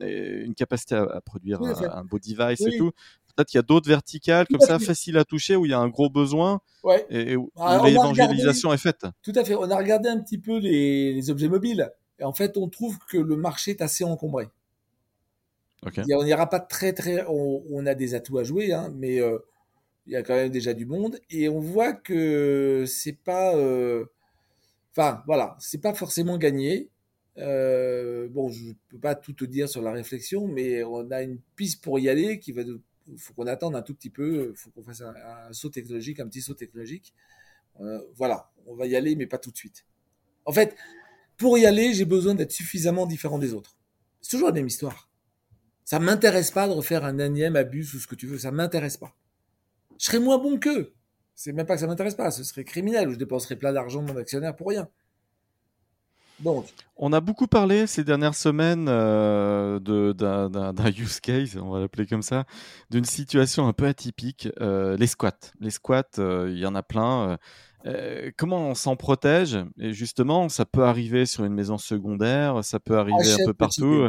une capacité à, produire un, beau device et tout. Peut-être qu'il y a d'autres verticales comme ça, faciles à toucher, où il y a un gros besoin et, où, bah, l'évangélisation est faite. Tout à fait. On a regardé un petit peu les objets mobiles. Et en fait, on trouve que le marché est assez encombré. on n'ira pas très très. On, a des atouts à jouer, hein, mais euh, il y a quand même déjà du monde et on voit que c'est pas. Euh, enfin, voilà, c'est pas forcément gagné. Euh, bon, je peux pas tout te dire sur la réflexion, mais on a une piste pour y aller qui va. Il faut qu'on attende un tout petit peu. Il faut qu'on fasse un, saut technologique, un petit saut technologique. voilà, on va y aller, mais pas tout de suite. En fait, pour y aller, j'ai besoin d'être suffisamment différent des autres. C'est toujours la même histoire. Ça m'intéresse pas de refaire un énième abus ou ce que tu veux, ça m'intéresse pas. Je serais moins bon qu'eux. C'est même pas que ça m'intéresse pas, ce serait criminel ou je dépenserais plein d'argent de mon actionnaire pour rien. Donc. On a beaucoup parlé ces dernières semaines euh, d'un use case, on va l'appeler comme ça, d'une situation un peu atypique, euh, les squats. Les squats, euh, il y en a plein. Comment on s'en protège? Et justement, ça peut arriver sur une maison secondaire, ça peut arriver un peu partout.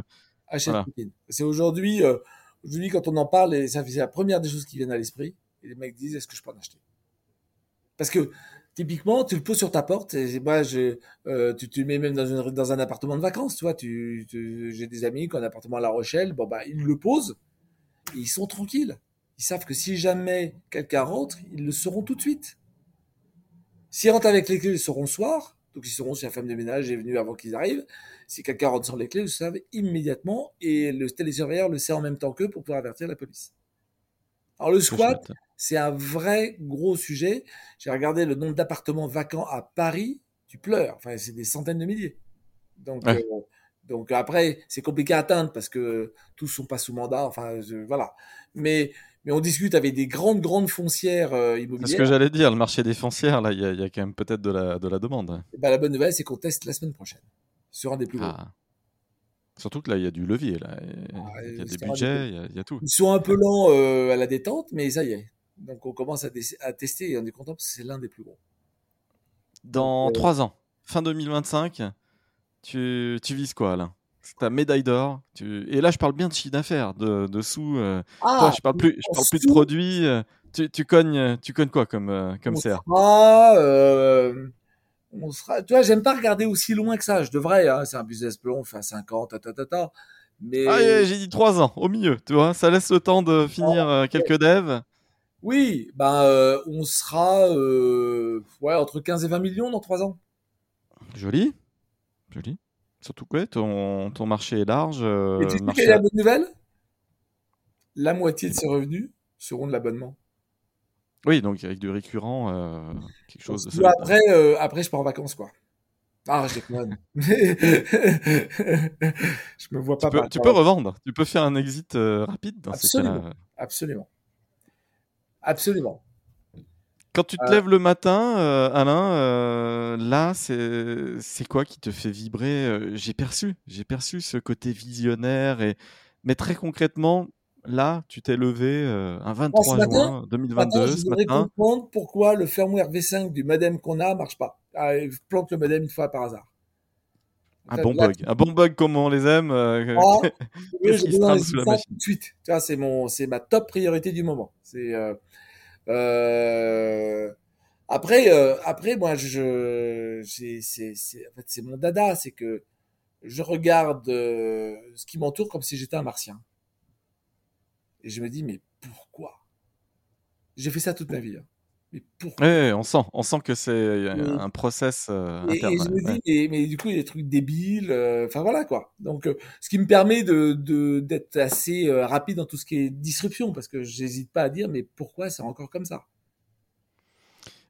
C'est aujourd'hui, euh, aujourd'hui, quand on en parle, et ça c'est la première des choses qui viennent à l'esprit. Et les mecs disent, est-ce que je peux en acheter? Parce que typiquement, tu le poses sur ta porte. Et moi, je, euh, tu, tu le mets même dans, un appartement de vacances. Tu vois, tu, j'ai des amis qui ont un appartement à La Rochelle. Bon bah, ils le posent. Et ils sont tranquilles. Ils savent que si jamais quelqu'un rentre, ils le sauront tout de suite. S'ils rentrent avec les clés, ils seront le soir. Donc ils sauront si la femme de ménage est venue avant qu'ils arrivent. Si quelqu'un rentre sans les clés, ils le savent immédiatement. Et le télésurveilleur le sait en même temps qu'eux pour pouvoir avertir la police. Alors le squat, c'est un vrai gros sujet. J'ai regardé le nombre d'appartements vacants à Paris. Tu pleures. Enfin, c'est des centaines de milliers. Donc, euh, Donc après, c'est compliqué à atteindre parce que tous sont pas sous mandat. Enfin, voilà. Mais mais on discute avec des grandes grandes foncières immobilières. C'est ce que j'allais dire. Le marché des foncières, là, il y, a quand même peut-être de la de la demande. ben, la bonne nouvelle, c'est qu'on teste la semaine prochaine sur un des plus gros. Surtout que là, il y a du levier, là. Ah, il y a des budgets, il y, a tout. Ils sont un peu lents à la détente, mais ça y est. Donc on commence à, à tester et on est content parce que c'est l'un des plus gros. Dans trois ans, fin 2025, tu, tu vises quoi, Alain? Ta médaille d'or. Tu... Et là, je parle bien de chiffre d'affaires, de, de, sous. Euh, ah, toi, je parle plus, je parle plus de produits. Euh, tu, tu, cognes, tu cognes quoi comme, euh, comme on serre euh, on sera, tu vois, j'aime pas regarder aussi loin que ça. Je devrais, hein, c'est un business plan, on fait à 50, ta, ta, ta, ta. Mais... Ah, j'ai dit 3 ans, au milieu, tu vois. Ça laisse le temps de finir ah, quelques devs. Oui, ben, on sera ouais, entre 15 et 20 millions dans 3 ans. Joli. Joli. Surtout que ton, ton marché est large. Et tu sais quelle est la bonne nouvelle? La moitié de ses revenus seront de l'abonnement. Oui, donc avec du récurrent, euh, quelque chose de après, euh, après, je pars en vacances, quoi. Ah, je déconne. je me vois pas. Tu peux, tu peux revendre. Tu peux faire un exit euh, rapide dans Absolument. ces cas-là. Absolument. Absolument. Quand tu te lèves le matin, Alain, là, c'est quoi qui te fait vibrer? J'ai perçu, j'ai perçu ce côté visionnaire et mais très concrètement, là, tu t'es levé euh, un 23 juin 2022. je voudrais comprendre pourquoi le firmware V5 du modem qu'on a marche pas. Ah, plante le modem une fois par hasard. Un bon bug, un bon bug comme on les aime. Euh, oh, Qu'est-ce qui se trame sous la machine? tout de suite. C'est mon, c'est ma top priorité du moment. C'est euh, euh après, après, moi, je, c'est, c'est, en fait, c'est mon dada, c'est que je regarde ce qui m'entoure comme si j'étais un martien. Et je me dis, mais pourquoi? J'ai fait ça toute ma vie. Hein. Mais pourquoi? On sent, on sent que c'est un process euh, et, interne. Et je me dis, mais, du coup, il y a des trucs débiles. Euh, enfin voilà quoi. Donc, euh, ce qui me permet de d'être assez rapide dans tout ce qui est disruption, parce que j'hésite pas à dire, mais pourquoi c'est encore comme ça?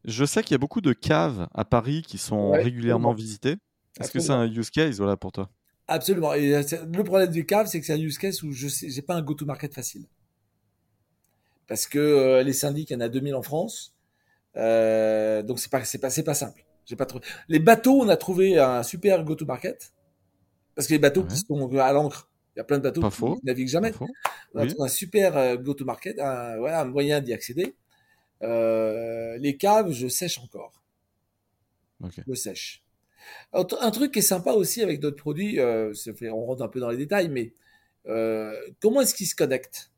Je sais qu'il y a beaucoup de caves à Paris qui sont régulièrement visitées. Est-ce que c'est un use case voilà pour toi? Absolument. Et le problème du cave, c'est que c'est un use case où je n'ai pas un go-to-market facile parce que euh, les syndics, il y en a 2000 en France. Euh, donc c'est pas c'est pas c'est pas simple. J'ai pas trouvé. Les bateaux, on a trouvé un super go to market parce que les bateaux qui sont à l'encre, il y a plein de bateaux qui naviguent jamais. On a trouvé un super euh, go to market, un, voilà, un moyen d'y accéder. Euh, les caves, je sèche encore. Je sèche. Un truc qui est sympa aussi avec d'autres produits, on rentre un peu dans les détails, mais comment est-ce qu'ils se connectent?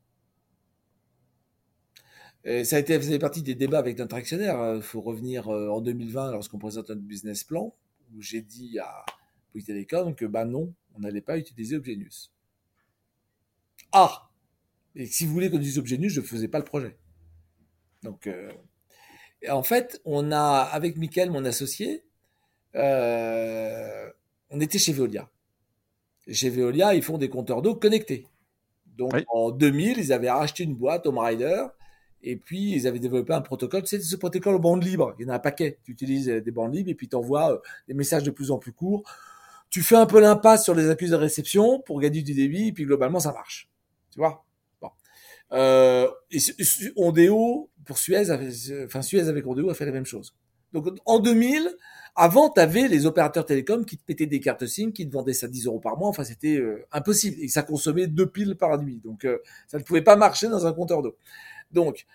Ça a été faisait partie des débats avec notre actionnaire. Il hein. faut revenir euh, en 2020 lorsqu'on présente notre business plan, où j'ai dit à Bouygues Télécom que bah non, on n'allait pas utiliser Obgenius. Ah Et si vous voulez qu'on dise Obgenius, je ne faisais pas le projet. Donc, euh, en fait, on a, avec Mickaël, mon associé, euh, on était chez Veolia. chez Veolia, ils font des compteurs d'eau connectés. Donc, en 2000, ils avaient racheté une boîte, Home Rider, et puis, ils avaient développé un protocole. C'est ce protocole aux bandes libres. Il y en a un paquet. Tu utilises euh, des bandes libres et puis tu envoies euh, des messages de plus en plus courts. Tu fais un peu l'impasse sur les accusés de réception pour gagner du débit et puis globalement, ça marche. Tu vois? Bon. euh, et pour Suez, enfin Suez avec Ondeo a fait la même chose. Donc en 2000, avant, tu avais les opérateurs télécoms qui te pétaient des cartes SIM, qui te vendaient ça 10 euros par mois. Enfin, c'était euh, impossible. Et ça consommait deux piles par nuit. Donc, ça ne pouvait pas marcher dans un compteur d'eau. Donc,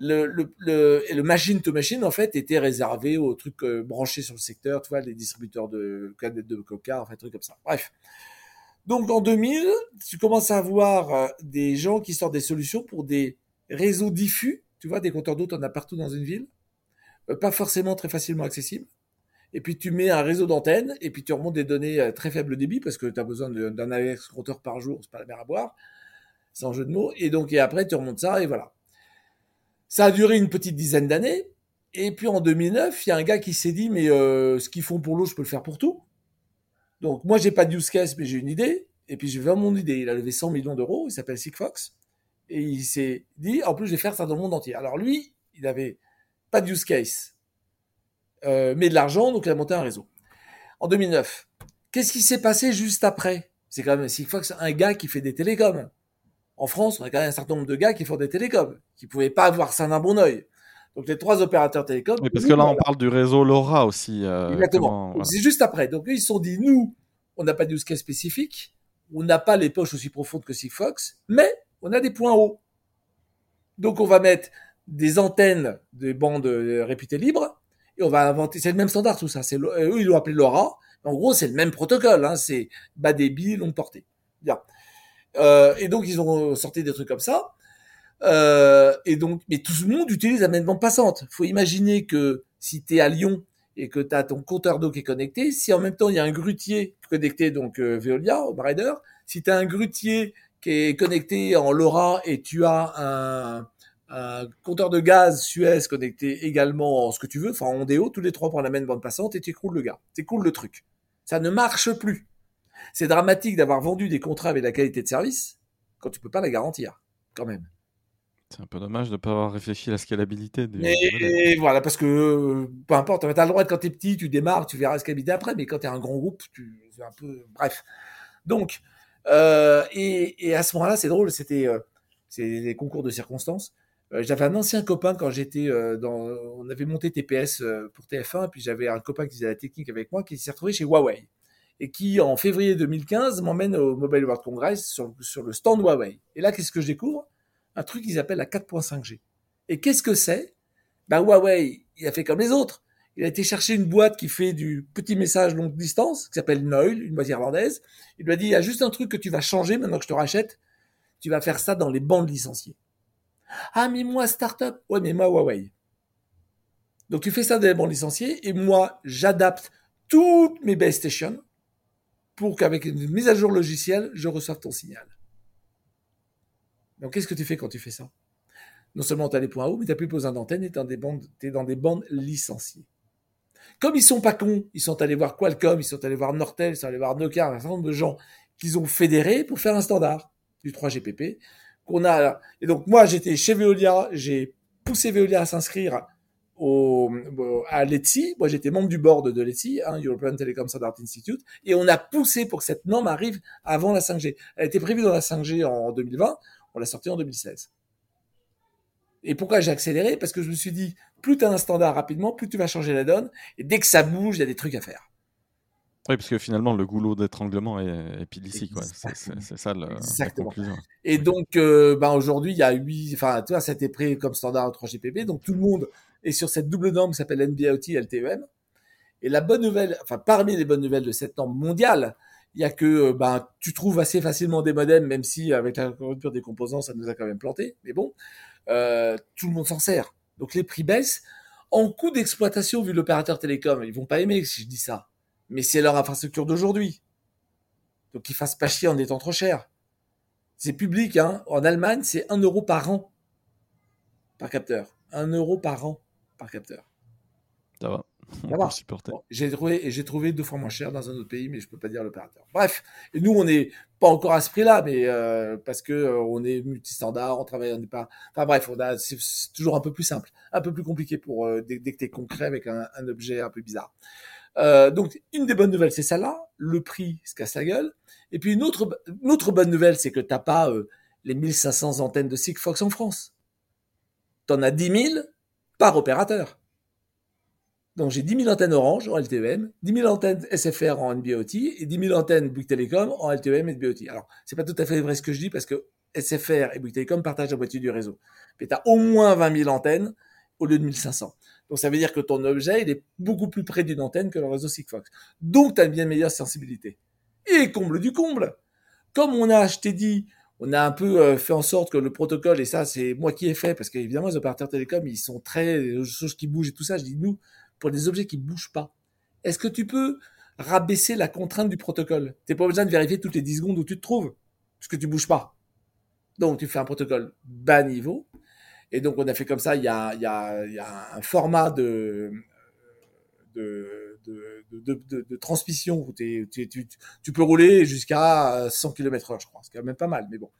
le, le, machine to machine, en fait, était réservé aux trucs euh, branchés sur le secteur, tu vois, les distributeurs de canettes de coca, enfin, trucs comme ça. Bref. Donc, en 2000, tu commences à avoir euh, des gens qui sortent des solutions pour des réseaux diffus, tu vois, des compteurs d'eau, tu en as partout dans une ville, euh, pas forcément très facilement accessibles. Et puis, tu mets un réseau d'antennes, et puis tu remontes des données à très faible débit, parce que tu as besoin d'un compteur par jour, c'est pas la mer à boire, sans jeu de mots. Et donc, et après, tu remontes ça, et voilà. Ça a duré une petite dizaine d'années. Et puis en 2009, il y a un gars qui s'est dit, mais euh, ce qu'ils font pour l'eau, je peux le faire pour tout. Donc moi, j'ai pas de use case, mais j'ai une idée. Et puis je vais mon idée. Il a levé 100 millions d'euros. Il s'appelle Sigfox. Et il s'est dit, en plus, je vais faire ça dans le monde entier. Alors lui, il avait pas de use case, euh, mais de l'argent, donc il a monté un réseau. En 2009, qu'est-ce qui s'est passé juste après? C'est quand même Sigfox, un gars qui fait des télécoms. En France, on a quand même un certain nombre de gars qui font des télécoms, qui pouvaient pas avoir ça d'un bon oeil. Donc les trois opérateurs télécoms. Oui, parce que là, on parle du réseau LoRa aussi. Euh, Exactement. C'est juste après. Donc ils se sont dit, nous, on n'a pas de use case spécifique, on n'a pas les poches aussi profondes que Sigfox, mais on a des points hauts. Donc on va mettre des antennes des bandes euh, réputées libres et on va inventer. C'est le même standard tout ça. C'est eux ils l'ont appelé LoRa. En gros, c'est le même protocole. Hein, c'est bas débit, longue portée. Bien. Euh, et donc ils ont sorti des trucs comme ça. Euh, et donc, mais tout le monde utilise la même bande passante. Faut imaginer que si tu es à Lyon et que tu as ton compteur d'eau qui est connecté, si en même temps il y a un grutier connecté, donc euh, Veolia, au si tu as un grutier qui est connecté en LoRa et tu as un, un compteur de gaz Suez connecté également en ce que tu veux, enfin en Ondeo, tous les trois prennent la même bande passante et tu écroules le gars. Tu écroules le truc. Ça ne marche plus. C'est dramatique d'avoir vendu des contrats avec la qualité de service quand tu peux pas la garantir, quand même. C'est un peu dommage de ne pas avoir réfléchi à la scalabilité. Des, mais voilà, parce que peu importe, tu as le droit de quand tu es petit, tu démarres, tu verras la scalabilité après, mais quand tu es un grand groupe, tu c'est un peu. Bref. Donc, euh, et, à ce moment-là, c'est drôle, c'était euh, c'est les concours de circonstances. Euh, j'avais un ancien copain quand j'étais dans. On avait monté TPS pour TF1, et puis j'avais un copain qui faisait la technique avec moi qui s'est retrouvé chez Huawei et qui, en février 2015, m'emmène au Mobile World Congress sur, sur le stand Huawei. Et là, qu'est-ce que je découvre? Un truc qu'ils appellent la 4.5G. Et qu'est-ce que c'est? Ben Huawei, il a fait comme les autres. Il a été chercher une boîte qui fait du petit message longue distance, qui s'appelle Noil, une boîte irlandaise. Il lui a dit, il y a juste un truc que tu vas changer maintenant que je te rachète. Tu vas faire ça dans les bandes licenciées. Ah, mais moi, startup. Ouais, mais moi, Huawei. Donc, tu fais ça dans les bandes licenciées et moi, j'adapte toutes mes base stations pour qu'avec une mise à jour logicielle, je reçoive ton signal. Donc, qu'est-ce que tu fais quand tu fais ça? Non seulement tu as les points hauts, mais tu n'as plus besoin d'antenne et tu es dans des bandes licenciées. Comme ils sont pas cons, ils sont allés voir Qualcomm, ils sont allés voir Nortel, ils sont allés voir Nokia, un certain nombre de gens qu'ils ont fédérés pour faire un standard du 3GPP qu'on a. Et donc moi, j'étais chez Veolia, j'ai poussé Veolia à s'inscrire au, à l'ETSI. Moi, j'étais membre du board de l'ETSI, hein, European Telecom Standard Institute, et on a poussé pour que cette norme arrive avant la 5G. Elle était prévue dans la 5G en 2020. On l'a sorti en 2016. Et pourquoi j'ai accéléré? Parce que je me suis dit, plus tu as un standard rapidement, plus tu vas changer la donne. Et dès que ça bouge, il y a des trucs à faire. Oui, parce que finalement, le goulot d'étranglement est, est ici. C'est ça le, la conclusion. Et donc, euh, ben, aujourd'hui, il y a 8... Enfin, tu vois, ça a été pris comme standard 3GPP. Donc, tout le monde est sur cette double norme qui s'appelle NB-IoT LTEM. Et la bonne nouvelle, enfin, parmi les bonnes nouvelles de cette norme mondiale, il y a que ben tu trouves assez facilement des modems, même si avec la rupture des composants, ça nous a quand même planté. Mais bon, euh, tout le monde s'en sert. Donc les prix baissent. En coût d'exploitation, vu l'opérateur télécom, ils vont pas aimer si je dis ça. Mais c'est leur infrastructure d'aujourd'hui. Donc ils fassent pas chier en étant trop cher. C'est public, hein. En Allemagne, c'est 1 euro par an. Par capteur. 1 euro par an par capteur. Ça va j'ai trouvé, j'ai trouvé deux fois moins cher dans un autre pays, mais je peux pas dire l'opérateur. Bref, et nous on n'est pas encore à ce prix-là, mais euh, parce que euh, on est multistandard, on travaille, on n'est pas. Enfin bref, on a, c'est, toujours un peu plus simple, un peu plus compliqué pour euh, dès, que tu es concret avec un, un, objet un peu bizarre. Donc une des bonnes nouvelles, c'est celle-là. Le prix se casse la gueule. Et puis une autre, une autre bonne nouvelle, c'est que t'as pas les 1500 antennes de Sigfox en France. T'en as 10 000 par opérateur. Donc j'ai 10 000 antennes Orange en LTEM, 10 000 antennes SFR en NB-OT et 10 000 antennes Bouygues Telecom en LTEM et NB-OT. Alors c'est pas tout à fait vrai ce que je dis parce que SFR et Bouygues Telecom partagent la moitié du réseau. Mais tu as au moins 20 000 antennes au lieu de 1500. Donc ça veut dire que ton objet, il est beaucoup plus près d'une antenne que le réseau Sigfox. Donc tu as une bien meilleure sensibilité. Et comble du comble, comme on a, je t'ai dit, on a un peu euh, fait en sorte que le protocole, et ça c'est moi qui ai fait, parce qu'évidemment les opérateurs télécoms, ils sont très, les choses qui bougent et tout ça, je dis nous, pour des objets qui ne bougent pas. Est-ce que tu peux rabaisser la contrainte du protocole? Tu n'as pas besoin de vérifier toutes les 10 secondes où tu te trouves, puisque tu ne bouges pas. Donc, tu fais un protocole bas niveau. Et donc, on a fait comme ça, il y a, il y a, il y a un format de, de, de, de, transmission où tu, tu, peux rouler jusqu'à 100 km heure, je crois. C'est quand même pas mal, mais bon.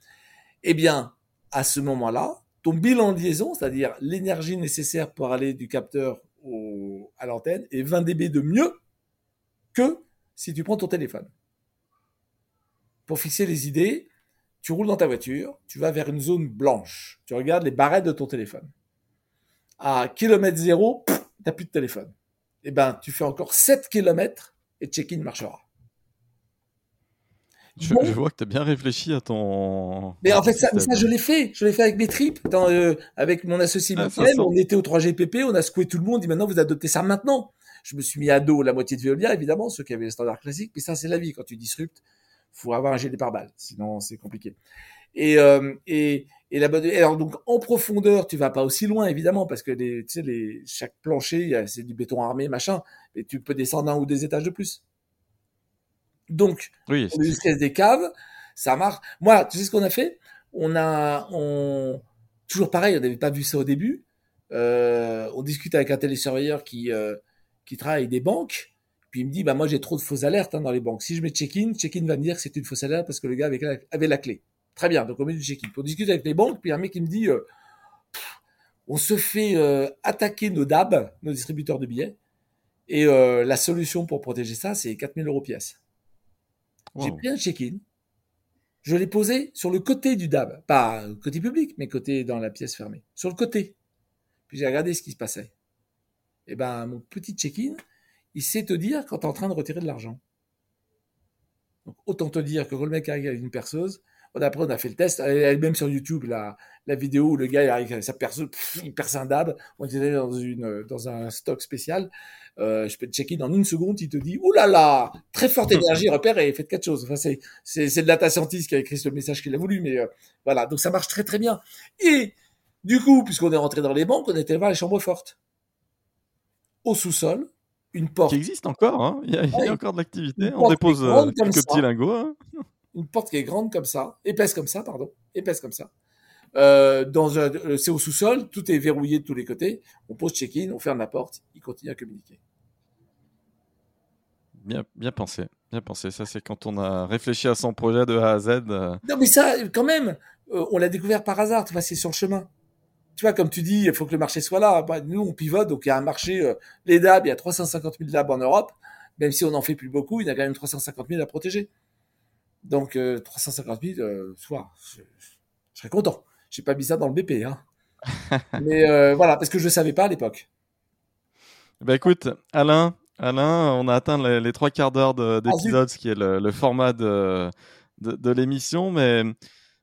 Eh bien, à ce moment-là, ton bilan de liaison, c'est-à-dire l'énergie nécessaire pour aller du capteur à l'antenne et 20 dB de mieux que si tu prends ton téléphone. pour fixer les idées, tu roules dans ta voiture, tu vas vers une zone blanche, tu regardes les barrettes de ton téléphone. À kilomètre zéro, tu n'as plus de téléphone. Eh ben, tu fais encore 7 kilomètres et check-in marchera. Je, je, vois que tu as bien réfléchi à ton. Mais en fait, ça, ça je l'ai fait. Je l'ai fait avec mes tripes. Dans, euh, avec mon associé ah, on était au 3GPP, on a secoué tout le monde. dit maintenant, vous adoptez ça maintenant. Je me suis mis à dos la moitié de Veolia, évidemment, ceux qui avaient les standards classiques. Mais ça, c'est la vie. Quand tu disruptes, faut avoir un gilet pare-balles. Sinon, c'est compliqué. Et, euh, et, et la bonne. Alors, donc, en profondeur, tu vas pas aussi loin, évidemment, parce que les, tu sais, les, chaque plancher, c'est du béton armé, machin. Mais tu peux descendre un ou des étages de plus. Donc, oui, on utilise des caves, ça marche. Moi, tu sais ce qu'on a fait? On a, on toujours pareil, on n'avait pas vu ça au début. Euh, on discute avec un télésurveilleur qui euh, qui travaille des banques. Puis il me dit, bah moi j'ai trop de fausses alertes hein, dans les banques. Si je mets check-in, check-in va me dire que c'est une fausse alerte parce que le gars avait la, avait la clé. Très bien, donc on met du check-in. On discute avec les banques, puis un mec qui me dit, euh, on se fait euh, attaquer nos DAB, nos distributeurs de billets, et euh, la solution pour protéger ça, c'est 4000 euros pièce. J'ai pris un check-in. Je l'ai posé sur le côté du DAB. Pas côté public, mais côté dans la pièce fermée. Sur le côté. Puis j'ai regardé ce qui se passait. Et eh ben, mon petit check-in, il sait te dire quand tu es en train de retirer de l'argent. Donc, autant te dire que quand le mec arrive avec une perceuse, après, on a fait le test. Elle est même sur YouTube, la, la vidéo où le gars arrive avec sa perceuse, il perce un dab. On était dans, une, dans un stock spécial. Euh, je peux te checker dans une seconde, il te dit, là, très forte énergie, repère et faites quatre choses. Enfin, c'est, c'est, c'est le data scientist qui a écrit ce message qu'il a voulu, mais euh, voilà. Donc ça marche très très bien. Et du coup, puisqu'on est rentré dans les banques, on était voir les chambres fortes. Au sous-sol, une porte. Qui existe encore, hein il, y a, il y a encore de l'activité. On dépose euh, quelques petits lingots. Hein une porte qui est grande comme ça, épaisse comme ça, pardon, épaisse comme ça. Euh, dans un, euh, c'est au sous-sol, tout est verrouillé de tous les côtés. On pose check-in, on ferme la porte, il continue à communiquer. Bien, bien pensé, bien pensé. Ça, c'est quand on a réfléchi à son projet de A à Z. Euh. Non, mais ça, quand même, on l'a découvert par hasard. Tu vois, c'est sur le chemin. Tu vois, comme tu dis, il faut que le marché soit là. Bah, nous, on pivote, donc il y a un marché. les DAB, il y a 350 000 DAB en Europe. Même si on n'en fait plus beaucoup, il y a quand même 350 000 à protéger. Donc 350 000, euh, soit, je, serais content. J'ai pas mis ça dans le BP, hein. Mais euh, voilà, parce que je ne savais pas à l'époque. Bah écoute, Alain, Alain, on a atteint les, trois quarts d'heure d'épisode, ce qui est le, format de, de, l'émission. Mais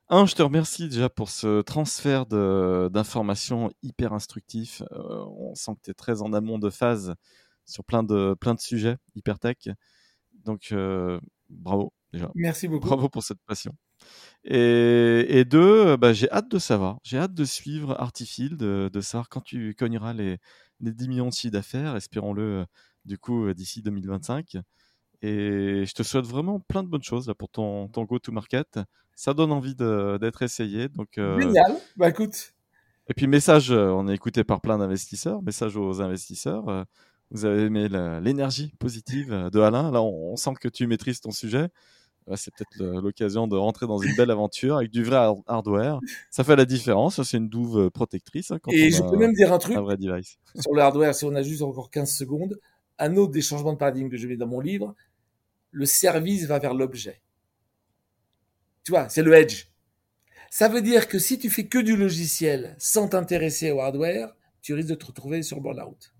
un, je te remercie déjà pour ce transfert d'informations hyper instructif. Euh, on sent que tu es très en amont de phase sur plein de, plein de sujets hyper tech. Donc, bravo. Merci beaucoup. Bravo pour cette passion. Et, deux, bah, j'ai hâte de savoir, j'ai hâte de suivre Artifield, de, de savoir quand tu cogneras les, les 10 millions de chiffres d'affaires, espérons-le du coup d'ici 2025. Et je te souhaite vraiment plein de bonnes choses là, pour ton, ton go-to-market. Ça donne envie d'être essayé. Donc, euh, Génial, bah écoute. Et puis message, euh, on est écouté par plein d'investisseurs, message aux investisseurs. Euh, vous avez aimé l'énergie positive de Alain. Là, on, sent que tu maîtrises ton sujet. C'est peut-être l'occasion de rentrer dans une belle aventure avec du vrai hardware. Ça fait la différence. C'est une douve protectrice. Hein, Et je peux même dire un truc un vrai device. sur le hardware, si on a juste encore 15 secondes. Un autre des changements de paradigme que je mets dans mon livre, le service va vers l'objet. Tu vois, c'est le edge. Ça veut dire que si tu fais que du logiciel sans t'intéresser au hardware, tu risques de te retrouver sur burn-out.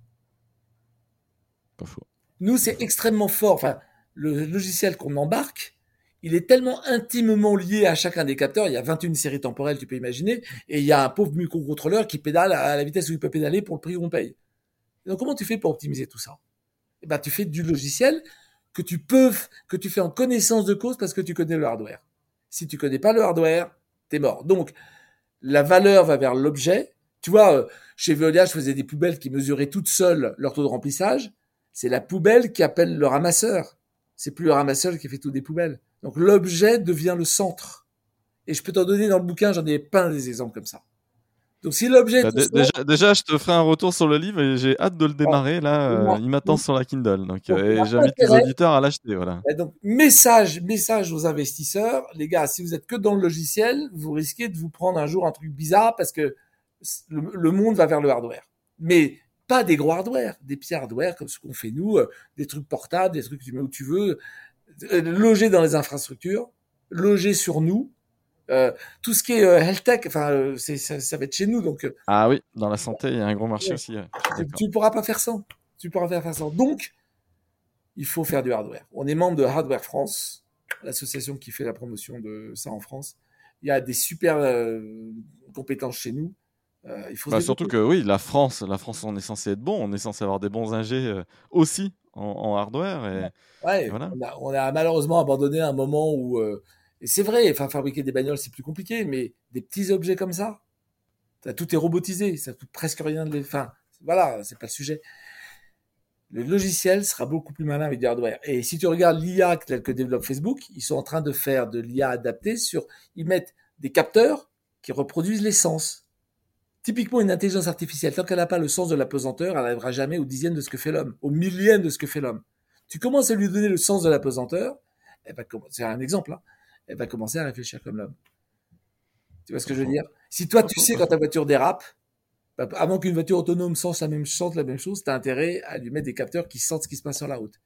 Nous, c'est extrêmement fort. Enfin, le logiciel qu'on embarque, il est tellement intimement lié à chacun des capteurs. Il y a 21 séries temporelles, tu peux imaginer, et il y a un pauvre microcontrôleur qui pédale à la vitesse où il peut pédaler pour le prix qu'on paye. Donc, comment tu fais pour optimiser tout ça? Eh ben, tu fais du logiciel que tu peux, que tu fais en connaissance de cause parce que tu connais le hardware. Si tu connais pas le hardware, t'es mort. Donc, la valeur va vers l'objet. Tu vois, euh, chez Veolia, je faisais des poubelles qui mesuraient toutes seules leur taux de remplissage c'est la poubelle qui appelle le ramasseur. C'est plus le ramasseur qui fait tout des poubelles. Donc l'objet devient le centre. Et je peux t'en donner dans le bouquin, j'en ai plein des exemples comme ça. Donc si l'objet bah, déjà, je te ferai un retour sur le livre et j'ai hâte de le démarrer. Là, euh, il m'attend sur la Kindle. Donc, euh, j'invite les auditeurs à l'acheter. Voilà. donc message, message aux investisseurs, les gars, si vous êtes que dans le logiciel, vous risquez de vous prendre un jour un truc bizarre parce que le monde va vers le hardware. Mais pas des gros hardware, des petits hardware comme ce qu'on fait nous, euh, des trucs portables, des trucs que tu mets où tu veux, euh, loger dans les infrastructures. loger sur nous. Euh, tout ce qui est euh, health tech, enfin, ça, ça, va être chez nous. Donc, ah oui, dans la santé, il y a un gros marché aussi. Tu ne pourras pas faire ça. Tu pourras faire ça. Donc, il faut faire du hardware. On est membre de Hardware France, l'association qui fait la promotion de ça en France. Il y a des super compétences chez nous. il faut bah, surtout que oui, la France, la France, on est censé être bon, on est censé avoir des bons ingés aussi en, hardware. Et, ouais, on, a, malheureusement abandonné un moment où. Et c'est vrai, enfin, fabriquer des bagnoles, c'est plus compliqué, mais des petits objets comme ça, tout est robotisé, ça coûte presque rien de les. Enfin, voilà, c'est pas le sujet. Le logiciel sera beaucoup plus malin avec du hardware. Et si tu regardes l'IA tel que développe Facebook, ils sont en train de faire de l'IA adaptée sur. Ils mettent des capteurs qui reproduisent l'essence. Typiquement, une intelligence artificielle, tant qu'elle n'a pas le sens de la pesanteur, elle n'arrivera jamais au dixième de ce que fait l'homme, au millième de ce que fait l'homme. Tu commences à lui donner le sens de la pesanteur, c'est un exemple, hein, elle va commencer à réfléchir comme l'homme. Tu vois ce que je veux dire? Si toi, tu sais quand ta voiture dérape, bah, avant qu'une voiture autonome sente la même, sente la même chose, tu as intérêt à lui mettre des capteurs qui sentent ce qui se passe sur la route.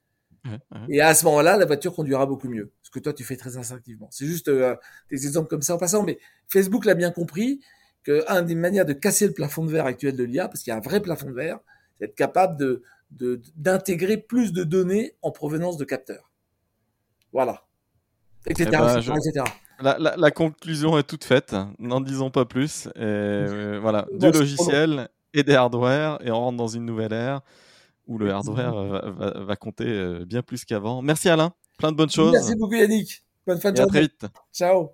Et à ce moment-là, la voiture conduira beaucoup mieux. Ce que toi, tu fais très instinctivement. C'est juste euh, des exemples comme ça en passant. Mais Facebook l'a bien compris qu'une des manières de casser le plafond de verre actuel de l'IA, parce qu'il y a un vrai plafond de verre, c'est être capable de, d'intégrer plus de données en provenance de capteurs. Voilà. Etc. Eh ben, la, conclusion est toute faite. N'en disons pas plus. Et, euh, voilà, du logiciel et des hardware, et on rentre dans une nouvelle ère où le hardware va, compter euh, bien plus qu'avant. Merci Alain, plein de bonnes choses. Merci beaucoup Yannick. Bonne fin de journée. À très vite. Ciao.